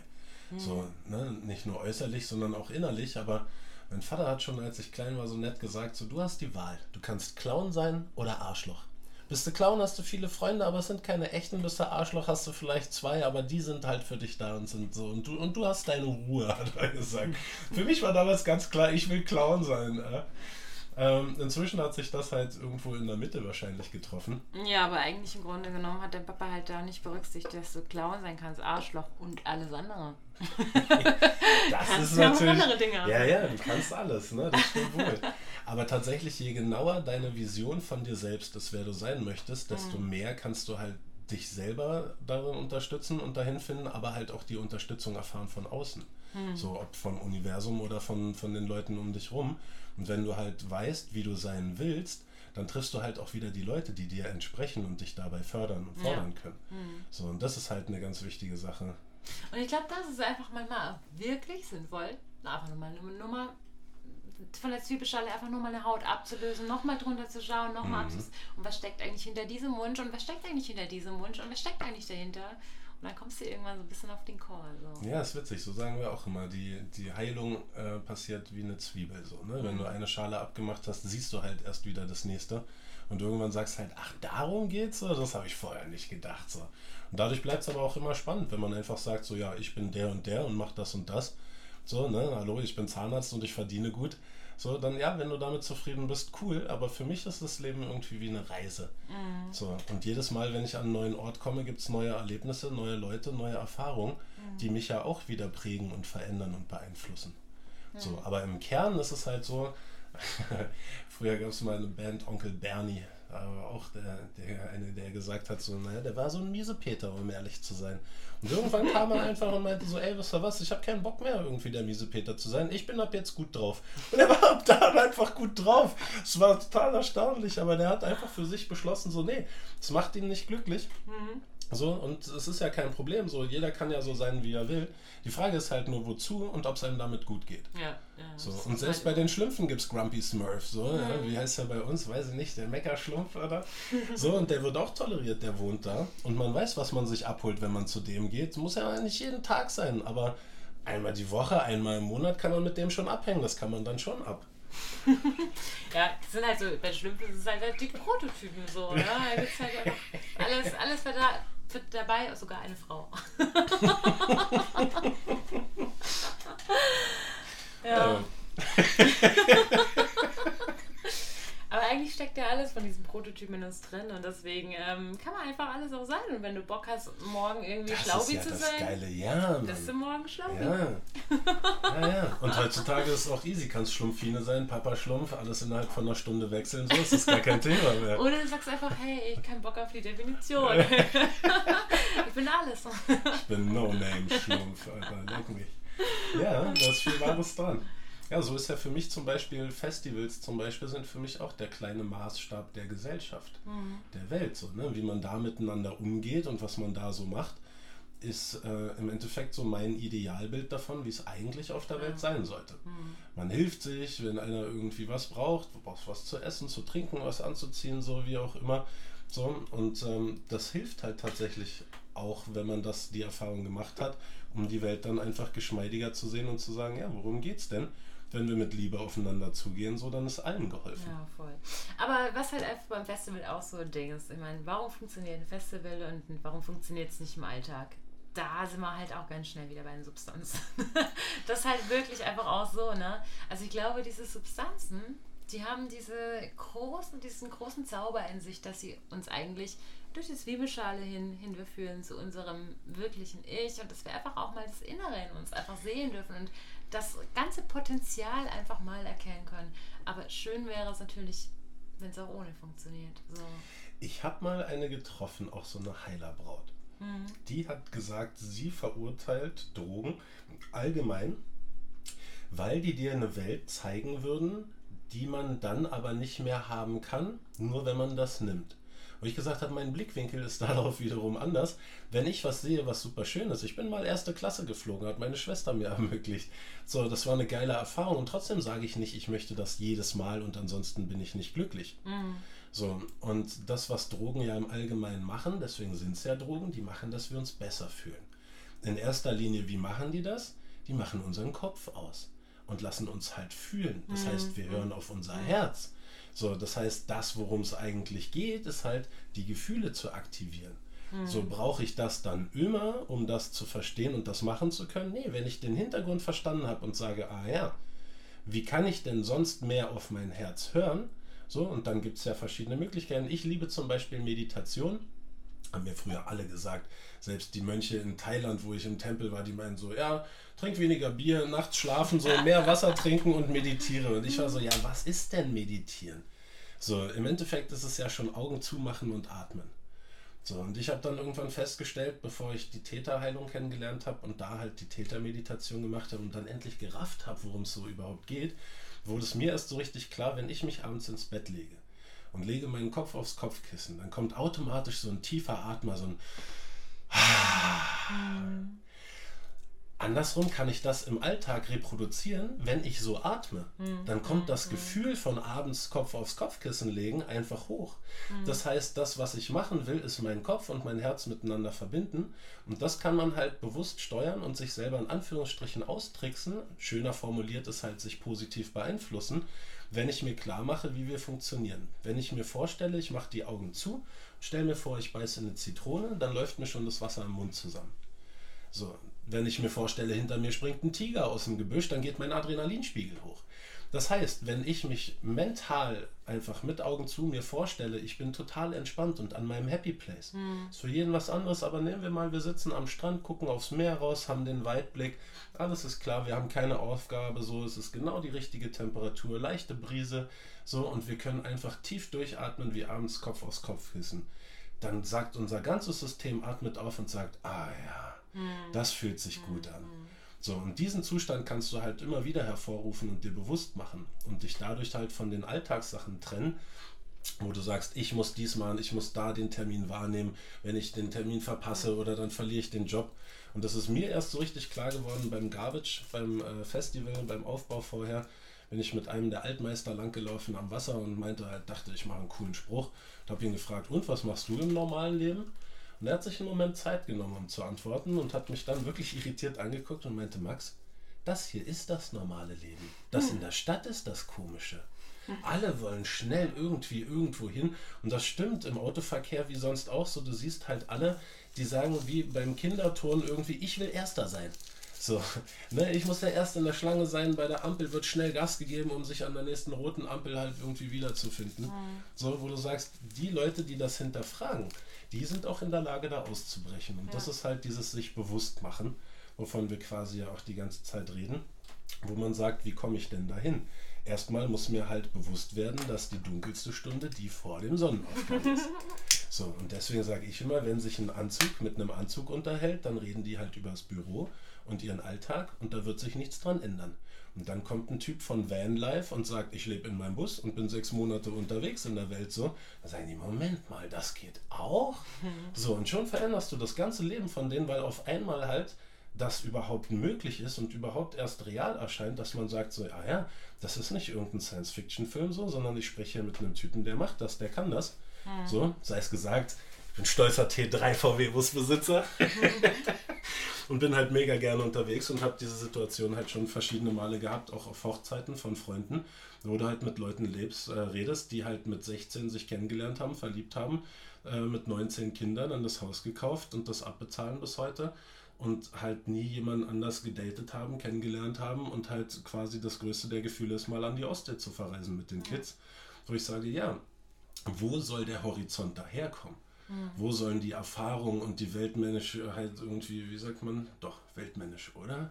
Mhm. So, ne? Nicht nur äußerlich, sondern auch innerlich. Aber mein Vater hat schon, als ich klein war, so nett gesagt: so, du hast die Wahl. Du kannst Clown sein oder Arschloch. Bist du Clown, hast du viele Freunde, aber es sind keine echten. Bist du Arschloch, hast du vielleicht zwei, aber die sind halt für dich da und sind so. Und du, und du hast deine Ruhe, hat er gesagt. für mich war damals ganz klar, ich will Clown sein. Äh? Ähm, inzwischen hat sich das halt irgendwo in der Mitte wahrscheinlich getroffen. Ja, aber eigentlich im Grunde genommen hat der Papa halt da nicht berücksichtigt, dass du Clown sein kannst, Arschloch und alles andere. das kannst ist natürlich. Andere Dinge ja, ja, du kannst alles, ne? Das stimmt wohl. Aber tatsächlich, je genauer deine Vision von dir selbst ist, wer du sein möchtest, desto mhm. mehr kannst du halt dich selber darin unterstützen und dahin finden, aber halt auch die Unterstützung erfahren von außen. Mhm. So, ob vom Universum oder von, von den Leuten um dich rum. Und wenn du halt weißt, wie du sein willst, dann triffst du halt auch wieder die Leute, die dir entsprechen und dich dabei fördern und fordern ja. können. Mhm. So, und das ist halt eine ganz wichtige Sache. Und ich glaube, das ist einfach manchmal wirklich sinnvoll, einfach nur mal eine Nummer von der Zwiebelschale einfach nur mal eine Haut abzulösen, nochmal drunter zu schauen, nochmal mhm. abzulösen. Und was steckt eigentlich hinter diesem Wunsch? Und was steckt eigentlich hinter diesem Wunsch? Und was steckt eigentlich dahinter? Und dann kommst du irgendwann so ein bisschen auf den Call. So. Ja, ist witzig, so sagen wir auch immer. Die, die Heilung äh, passiert wie eine Zwiebel. So, ne? Mhm. Wenn du eine Schale abgemacht hast, siehst du halt erst wieder das nächste. Und irgendwann sagst halt, ach, darum geht's so? Das habe ich vorher nicht gedacht. So. Und dadurch bleibt es aber auch immer spannend, wenn man einfach sagt, so ja, ich bin der und der und mach das und das. So, ne, hallo, ich bin Zahnarzt und ich verdiene gut. So, dann ja, wenn du damit zufrieden bist, cool. Aber für mich ist das Leben irgendwie wie eine Reise. Mhm. So, und jedes Mal, wenn ich an einen neuen Ort komme, gibt es neue Erlebnisse, neue Leute, neue Erfahrungen, mhm. die mich ja auch wieder prägen und verändern und beeinflussen. Mhm. So, aber im Kern ist es halt so, früher gab es mal eine Band Onkel Bernie aber auch der, der eine, der gesagt hat, so, naja, der war so ein Miesepeter, um ehrlich zu sein. Und irgendwann kam er einfach und meinte so, ey, wisst ihr was, ich habe keinen Bock mehr, irgendwie der Miesepeter zu sein. Ich bin ab jetzt gut drauf. Und er war ab da einfach gut drauf. Es war total erstaunlich, aber der hat einfach für sich beschlossen, so, nee, es macht ihn nicht glücklich. Mhm. So, und es ist ja kein Problem, so jeder kann ja so sein, wie er will. Die Frage ist halt nur, wozu und ob es einem damit gut geht. Ja, ja, so, und selbst halt bei den Schlümpfen gibt es Grumpy Smurf, so, mhm. ja, wie heißt er bei uns, weiß ich nicht, der Meckerschlumpf oder? So, und der wird auch toleriert, der wohnt da. Und man weiß, was man sich abholt, wenn man zu dem geht. Muss ja nicht jeden Tag sein, aber einmal die Woche, einmal im Monat kann man mit dem schon abhängen, das kann man dann schon ab. ja, das sind halt so, bei Schlümpfen sind es halt die Prototypen so, ja. Da gibt's halt alles, alles für dabei, sogar eine Frau. ja. Aber eigentlich steckt ja alles von diesem Prototyp in uns drin und deswegen ähm, kann man einfach alles auch sein. Und wenn du Bock hast, morgen irgendwie Schlaubi ja zu das sein, geile Ja, bist du morgen Schlaubi. Ja. ja, ja. Und heutzutage ist es auch easy. Kannst Schlumpfine sein, Papa Schlumpf, alles innerhalb von einer Stunde wechseln. So ist das gar kein Thema mehr. Oder du sagst einfach, hey, ich keinen Bock auf die Definition. ich bin alles. Ich bin No-Name-Schlumpf, Alter. Leck mich. Ja, da ist viel Wahres dran. Ja, so ist ja für mich zum Beispiel, Festivals zum Beispiel sind für mich auch der kleine Maßstab der Gesellschaft, der Welt. So, ne? Wie man da miteinander umgeht und was man da so macht, ist äh, im Endeffekt so mein Idealbild davon, wie es eigentlich auf der Welt sein sollte. Man hilft sich, wenn einer irgendwie was braucht, du brauchst was zu essen, zu trinken, was anzuziehen, so wie auch immer. So, und ähm, das hilft halt tatsächlich auch, wenn man das die Erfahrung gemacht hat, um die Welt dann einfach geschmeidiger zu sehen und zu sagen, ja, worum geht's denn? Wenn wir mit Liebe aufeinander zugehen, so dann ist allen geholfen. Ja, voll. Aber was halt einfach beim Festival auch so ein Ding ist, ich meine, warum funktioniert ein Festival und warum funktioniert es nicht im Alltag? Da sind wir halt auch ganz schnell wieder bei den Substanzen. das ist halt wirklich einfach auch so, ne? Also ich glaube, diese Substanzen, die haben diese großen, diesen großen Zauber in sich, dass sie uns eigentlich durch die Zwiebelschale hin hinführen zu unserem wirklichen Ich und dass wir einfach auch mal das Innere in uns einfach sehen dürfen und das ganze Potenzial einfach mal erkennen können. Aber schön wäre es natürlich, wenn es auch ohne funktioniert. So. Ich habe mal eine getroffen, auch so eine Heilerbraut. Die hat gesagt, sie verurteilt Drogen allgemein, weil die dir eine Welt zeigen würden, die man dann aber nicht mehr haben kann, nur wenn man das nimmt. Wo ich gesagt habe, mein Blickwinkel ist darauf wiederum anders. Wenn ich was sehe, was super schön ist, ich bin mal erste Klasse geflogen, hat meine Schwester mir ermöglicht. So, das war eine geile Erfahrung und trotzdem sage ich nicht, ich möchte das jedes Mal und ansonsten bin ich nicht glücklich. So, und das, was Drogen ja im Allgemeinen machen, deswegen sind es ja Drogen, die machen, dass wir uns besser fühlen. In erster Linie, wie machen die das? Die machen unseren Kopf aus und lassen uns halt fühlen. Das heißt, wir hören auf unser Herz. So, das heißt, das, worum es eigentlich geht, ist halt, die Gefühle zu aktivieren. So brauche ich das dann immer, um das zu verstehen und das machen zu können? Nee, wenn ich den Hintergrund verstanden habe und sage, ah ja, wie kann ich denn sonst mehr auf mein Herz hören? So, und dann gibt es ja verschiedene Möglichkeiten. Ich liebe zum Beispiel Meditation. Haben mir früher alle gesagt, selbst die Mönche in Thailand, wo ich im Tempel war, die meinen so, ja, trink weniger Bier, nachts schlafen, so mehr Wasser trinken und meditiere. Und ich war so, ja, was ist denn meditieren? So, im Endeffekt ist es ja schon Augen zumachen und atmen. So, und ich habe dann irgendwann festgestellt, bevor ich die Täterheilung kennengelernt habe und da halt die Tätermeditation gemacht habe und dann endlich gerafft habe, worum es so überhaupt geht, wurde es mir erst so richtig klar, wenn ich mich abends ins Bett lege und lege meinen Kopf aufs Kopfkissen, dann kommt automatisch so ein tiefer Atmer, so ein Andersrum kann ich das im Alltag reproduzieren, wenn ich so atme. Dann kommt das Gefühl von abends Kopf aufs Kopfkissen legen einfach hoch. Das heißt, das, was ich machen will, ist meinen Kopf und mein Herz miteinander verbinden. Und das kann man halt bewusst steuern und sich selber in Anführungsstrichen austricksen. Schöner formuliert ist halt sich positiv beeinflussen, wenn ich mir klar mache, wie wir funktionieren. Wenn ich mir vorstelle, ich mache die Augen zu, stelle mir vor, ich beiße eine Zitrone, dann läuft mir schon das Wasser im Mund zusammen. So, wenn ich mir vorstelle, hinter mir springt ein Tiger aus dem Gebüsch, dann geht mein Adrenalinspiegel hoch. Das heißt, wenn ich mich mental einfach mit Augen zu mir vorstelle, ich bin total entspannt und an meinem Happy Place. Ist für jeden was anderes, aber nehmen wir mal, wir sitzen am Strand, gucken aufs Meer raus, haben den Weitblick, alles ist klar, wir haben keine Aufgabe, so es ist genau die richtige Temperatur, leichte Brise, so und wir können einfach tief durchatmen, wie abends Kopf aus Kopfkissen. Dann sagt unser ganzes System, atmet auf und sagt, ah ja, das fühlt sich gut an. So, und diesen Zustand kannst du halt immer wieder hervorrufen und dir bewusst machen und dich dadurch halt von den Alltagssachen trennen, wo du sagst, ich muss dies machen, ich muss da den Termin wahrnehmen, wenn ich den Termin verpasse oder dann verliere ich den Job. Und das ist mir erst so richtig klar geworden beim Garbage, beim äh, Festival, beim Aufbau vorher, bin ich mit einem der Altmeister langgelaufen am Wasser und meinte halt, dachte, ich mache einen coolen Spruch. Und habe ihn gefragt, und was machst du im normalen Leben? Und er hat sich einen Moment Zeit genommen, um zu antworten und hat mich dann wirklich irritiert angeguckt und meinte, Max, das hier ist das normale Leben. Das in der Stadt ist das Komische. Alle wollen schnell irgendwie irgendwo hin. Und das stimmt im Autoverkehr wie sonst auch so. Du siehst halt alle, die sagen wie beim Kinderturnen irgendwie, ich will Erster sein. So, ne, ich muss ja erst in der Schlange sein, bei der Ampel wird schnell Gas gegeben, um sich an der nächsten roten Ampel halt irgendwie wiederzufinden. Mhm. So, wo du sagst, die Leute, die das hinterfragen, die sind auch in der Lage, da auszubrechen. Und ja. das ist halt dieses sich bewusst machen, wovon wir quasi ja auch die ganze Zeit reden, wo man sagt, wie komme ich denn dahin? Erstmal muss mir halt bewusst werden, dass die dunkelste Stunde die vor dem Sonnenaufgang ist. So, und deswegen sage ich immer, wenn sich ein Anzug mit einem Anzug unterhält, dann reden die halt über das Büro und ihren Alltag und da wird sich nichts dran ändern. Und dann kommt ein Typ von Vanlife und sagt, ich lebe in meinem Bus und bin sechs Monate unterwegs in der Welt so. Dann sagen die, Moment mal, das geht auch? So, und schon veränderst du das ganze Leben von denen, weil auf einmal halt das überhaupt möglich ist und überhaupt erst real erscheint, dass man sagt so, ah ja, das ist nicht irgendein Science-Fiction-Film so, sondern ich spreche hier mit einem Typen, der macht das, der kann das. Mhm. So, sei es gesagt, ich bin stolzer T3 VW-Busbesitzer und bin halt mega gerne unterwegs und habe diese Situation halt schon verschiedene Male gehabt, auch auf Hochzeiten von Freunden, wo du halt mit Leuten lebst, äh, redest, die halt mit 16 sich kennengelernt haben, verliebt haben, äh, mit 19 Kindern dann das Haus gekauft und das abbezahlen bis heute und halt nie jemand anders gedatet haben, kennengelernt haben und halt quasi das größte der Gefühle ist, mal an die Ostsee zu verreisen mit den Kids. Wo ich sage, ja, wo soll der Horizont daherkommen? Mhm. Wo sollen die Erfahrungen und die weltmännische halt irgendwie, wie sagt man, doch, weltmännisch, oder?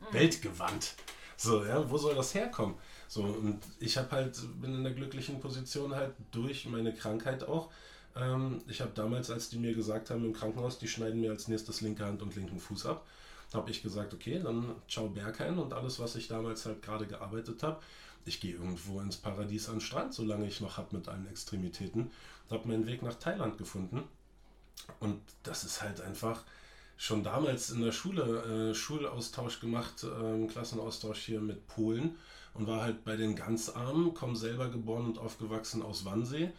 Mhm. Weltgewandt. So, ja, wo soll das herkommen? So, und ich habe halt, bin in der glücklichen Position halt durch meine Krankheit auch, ähm, ich habe damals, als die mir gesagt haben im Krankenhaus, die schneiden mir als nächstes linke Hand und linken Fuß ab, habe ich gesagt, okay, dann ciao Berghain und alles, was ich damals halt gerade gearbeitet habe. Ich gehe irgendwo ins Paradies an den Strand, solange ich noch habe mit allen Extremitäten. Habe meinen Weg nach Thailand gefunden. Und das ist halt einfach schon damals in der Schule äh, Schulaustausch gemacht, äh, Klassenaustausch hier mit Polen und war halt bei den ganz Armen, komme selber geboren und aufgewachsen aus Wannsee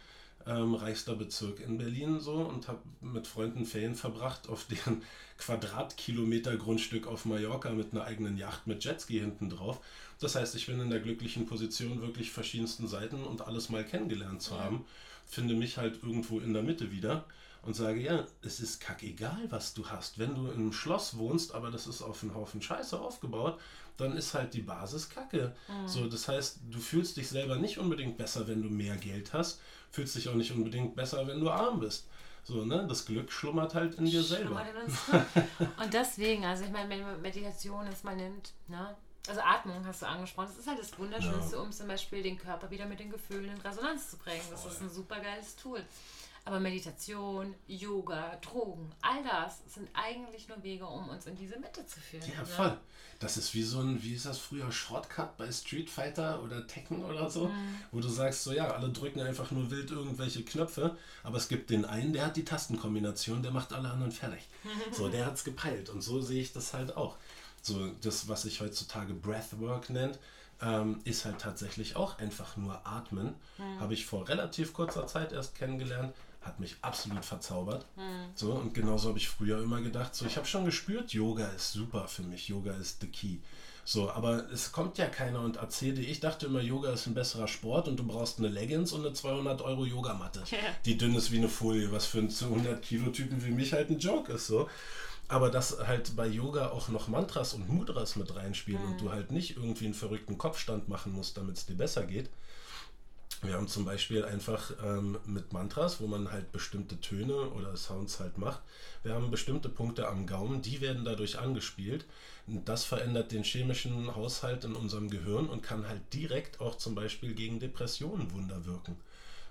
ähm, reichster Bezirk in Berlin so und habe mit Freunden Ferien verbracht auf deren Quadratkilometer Grundstück auf Mallorca mit einer eigenen Yacht mit Jetski hinten drauf. Das heißt, ich bin in der glücklichen Position, wirklich verschiedensten Seiten und alles mal kennengelernt zu haben. Finde mich halt irgendwo in der Mitte wieder und sage, ja, es ist kackegal, was du hast. Wenn du in einem Schloss wohnst, aber das ist auf einen Haufen Scheiße aufgebaut, dann ist halt die Basis kacke. Mhm. So, das heißt, du fühlst dich selber nicht unbedingt besser, wenn du mehr Geld hast fühlst dich auch nicht unbedingt besser, wenn du arm bist. So, ne? Das Glück schlummert halt in dir selber. Und deswegen, also ich meine, wenn man Meditation jetzt mal nimmt, ne? Also Atmung hast du angesprochen. Das ist halt das Wunderschönste, ja. um zum Beispiel den Körper wieder mit den Gefühlen in Resonanz zu bringen. Das ist ein super geiles Tool. Aber Meditation, Yoga, Drogen, all das sind eigentlich nur Wege, um uns in diese Mitte zu führen. Ja, ne? voll. Das ist wie so ein, wie ist das früher, Shortcut bei Street Fighter oder Tekken oder so, mhm. wo du sagst, so ja, alle drücken einfach nur wild irgendwelche Knöpfe, aber es gibt den einen, der hat die Tastenkombination, der macht alle anderen fertig. so, der hat es gepeilt und so sehe ich das halt auch. So, das, was sich heutzutage Breathwork nennt, ähm, ist halt tatsächlich auch einfach nur Atmen. Mhm. Habe ich vor relativ kurzer Zeit erst kennengelernt hat mich absolut verzaubert. Mhm. So, und genauso habe ich früher immer gedacht, so ich habe schon gespürt, Yoga ist super für mich, Yoga ist the key. So, aber es kommt ja keiner und erzählt dir, ich dachte immer, Yoga ist ein besserer Sport und du brauchst eine Leggings und eine 200 Euro Yogamatte, die dünn ist wie eine Folie, was für einen 200 Kilo Typen wie mich halt ein Joke ist, so. Aber dass halt bei Yoga auch noch Mantras und Mudras mit reinspielen mhm. und du halt nicht irgendwie einen verrückten Kopfstand machen musst, damit es dir besser geht, wir haben zum Beispiel einfach ähm, mit Mantras, wo man halt bestimmte Töne oder Sounds halt macht. Wir haben bestimmte Punkte am Gaumen, die werden dadurch angespielt. Und das verändert den chemischen Haushalt in unserem Gehirn und kann halt direkt auch zum Beispiel gegen Depressionen Wunder wirken.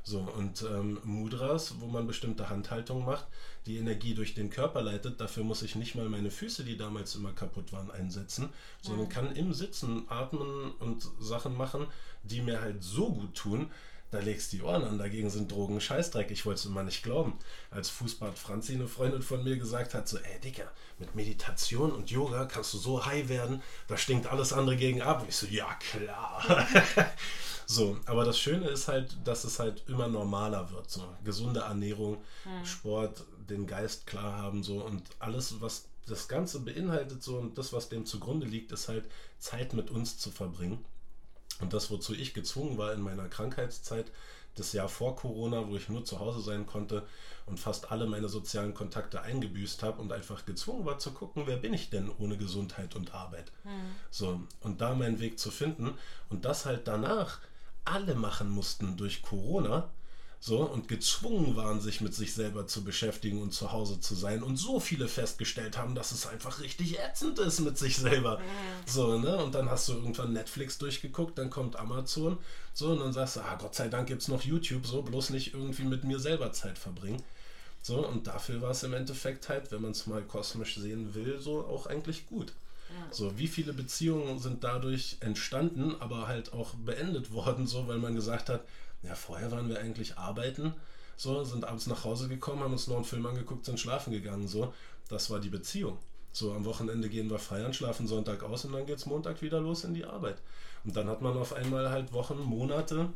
So, und ähm, Mudras, wo man bestimmte Handhaltungen macht, die Energie durch den Körper leitet, dafür muss ich nicht mal meine Füße, die damals immer kaputt waren, einsetzen, sondern mhm. kann im Sitzen atmen und Sachen machen, die mir halt so gut tun, da legst du die Ohren an. Dagegen sind Drogen Scheißdreck. Ich wollte es immer nicht glauben. Als Fußbad Franzi, eine Freundin von mir, gesagt hat: So, ey, Dicker, mit Meditation und Yoga kannst du so high werden, da stinkt alles andere gegen ab. Und ich so: Ja, klar. So, aber das Schöne ist halt, dass es halt immer normaler wird. So gesunde Ernährung, mhm. Sport, den Geist klar haben so und alles, was das Ganze beinhaltet so und das, was dem zugrunde liegt, ist halt Zeit mit uns zu verbringen. Und das, wozu ich gezwungen war in meiner Krankheitszeit, das Jahr vor Corona, wo ich nur zu Hause sein konnte und fast alle meine sozialen Kontakte eingebüßt habe und einfach gezwungen war zu gucken, wer bin ich denn ohne Gesundheit und Arbeit. Mhm. So, und da meinen Weg zu finden und das halt danach alle machen mussten durch Corona so und gezwungen waren, sich mit sich selber zu beschäftigen und zu Hause zu sein und so viele festgestellt haben, dass es einfach richtig ätzend ist mit sich selber. So, ne? Und dann hast du irgendwann Netflix durchgeguckt, dann kommt Amazon, so, und dann sagst du, ah, Gott sei Dank gibt es noch YouTube, so, bloß nicht irgendwie mit mir selber Zeit verbringen. So, und dafür war es im Endeffekt halt, wenn man es mal kosmisch sehen will, so auch eigentlich gut. So, wie viele Beziehungen sind dadurch entstanden, aber halt auch beendet worden, so, weil man gesagt hat, ja, vorher waren wir eigentlich arbeiten, so, sind abends nach Hause gekommen, haben uns noch einen Film angeguckt, sind schlafen gegangen, so. Das war die Beziehung. So, am Wochenende gehen wir feiern, schlafen Sonntag aus und dann geht es Montag wieder los in die Arbeit. Und dann hat man auf einmal halt Wochen, Monate,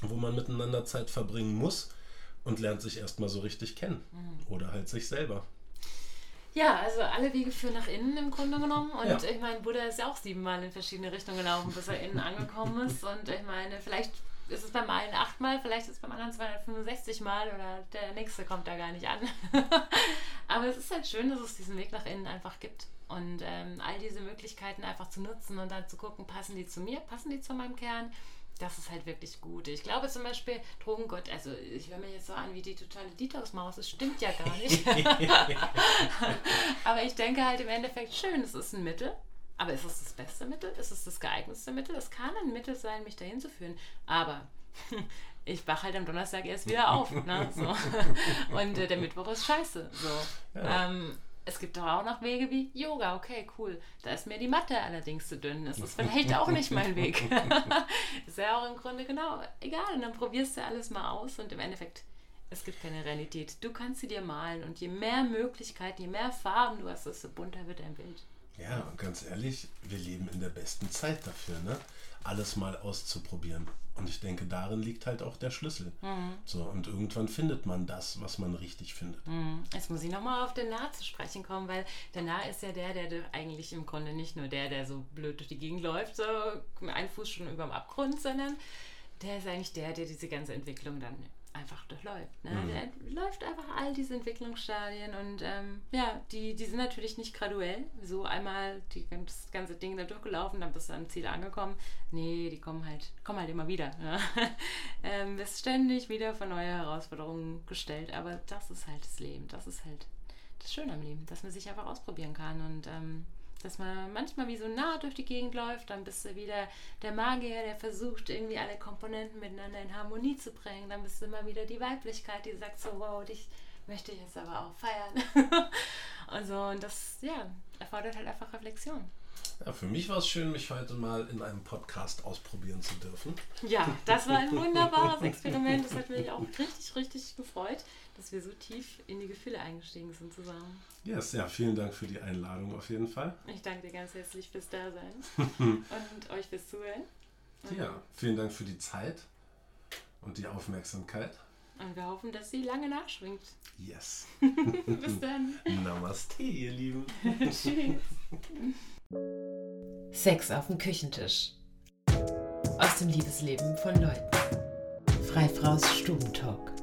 wo man miteinander Zeit verbringen muss und lernt sich erstmal so richtig kennen. Mhm. Oder halt sich selber. Ja, also alle Wege führen nach innen im Grunde genommen. Und ja. ich meine, Buddha ist ja auch siebenmal in verschiedene Richtungen gelaufen, bis er innen angekommen ist. Und ich meine, vielleicht ist es beim einen achtmal, vielleicht ist es beim anderen 265 Mal oder der nächste kommt da gar nicht an. Aber es ist halt schön, dass es diesen Weg nach innen einfach gibt. Und ähm, all diese Möglichkeiten einfach zu nutzen und dann zu gucken, passen die zu mir, passen die zu meinem Kern. Das ist halt wirklich gut. Ich glaube zum Beispiel, Drogengott, also ich höre mir jetzt so an wie die totale Detox-Maus, das stimmt ja gar nicht. Aber ich denke halt im Endeffekt, schön, es ist ein Mittel, aber ist es das beste Mittel? Ist es das geeignetste Mittel? Es kann ein Mittel sein, mich dahin zu führen. Aber ich wache halt am Donnerstag erst wieder auf. Ne? So. Und äh, der Mittwoch ist scheiße. So. Ja. Ähm, es gibt doch auch noch Wege wie Yoga. Okay, cool. Da ist mir die Matte allerdings zu dünn. Das ist vielleicht auch nicht mein Weg. ist ja auch im Grunde genau egal. Und dann probierst du alles mal aus und im Endeffekt es gibt keine Realität. Du kannst sie dir malen und je mehr Möglichkeiten, je mehr Farben du hast, desto bunter wird dein Bild. Ja, und ganz ehrlich, wir leben in der besten Zeit dafür, ne? Alles mal auszuprobieren. Und ich denke, darin liegt halt auch der Schlüssel. Mhm. So, und irgendwann findet man das, was man richtig findet. Mhm. Jetzt muss ich nochmal auf den Nah zu sprechen kommen, weil der Nah ist ja der, der eigentlich im Grunde nicht nur der, der so blöd durch die Gegend läuft, so ein Fuß schon über dem Abgrund, sondern der ist eigentlich der, der diese ganze Entwicklung dann einfach durchläuft. Ne? Mhm. Der läuft einfach all diese Entwicklungsstadien und ähm, ja, die, die sind natürlich nicht graduell. So einmal die, das ganze Ding da durchgelaufen, dann bist du am Ziel angekommen. Nee, die kommen halt, kommen halt immer wieder. Ne? ähm, bist ständig wieder vor neue Herausforderungen gestellt, aber das ist halt das Leben. Das ist halt das Schöne am Leben, dass man sich einfach ausprobieren kann und ähm, dass man manchmal wie so nah durch die Gegend läuft, dann bist du wieder der Magier, der versucht, irgendwie alle Komponenten miteinander in Harmonie zu bringen. Dann bist du immer wieder die Weiblichkeit, die sagt so, wow, dich möchte ich jetzt aber auch feiern. und so, und das, ja, erfordert halt einfach Reflexion. Ja, für mich war es schön, mich heute mal in einem Podcast ausprobieren zu dürfen. Ja, das war ein wunderbares Experiment. Das hat mich auch richtig, richtig gefreut, dass wir so tief in die Gefühle eingestiegen sind zusammen. Yes, ja, vielen Dank für die Einladung auf jeden Fall. Ich danke dir ganz herzlich fürs Dasein und euch fürs Zuhören. ja, vielen Dank für die Zeit und die Aufmerksamkeit. Und wir hoffen, dass sie lange nachschwingt. Yes. Bis dann. Namaste, ihr Lieben. Tschüss. Sex auf dem Küchentisch. Aus dem Liebesleben von Leuten. Freifraus Stubentalk.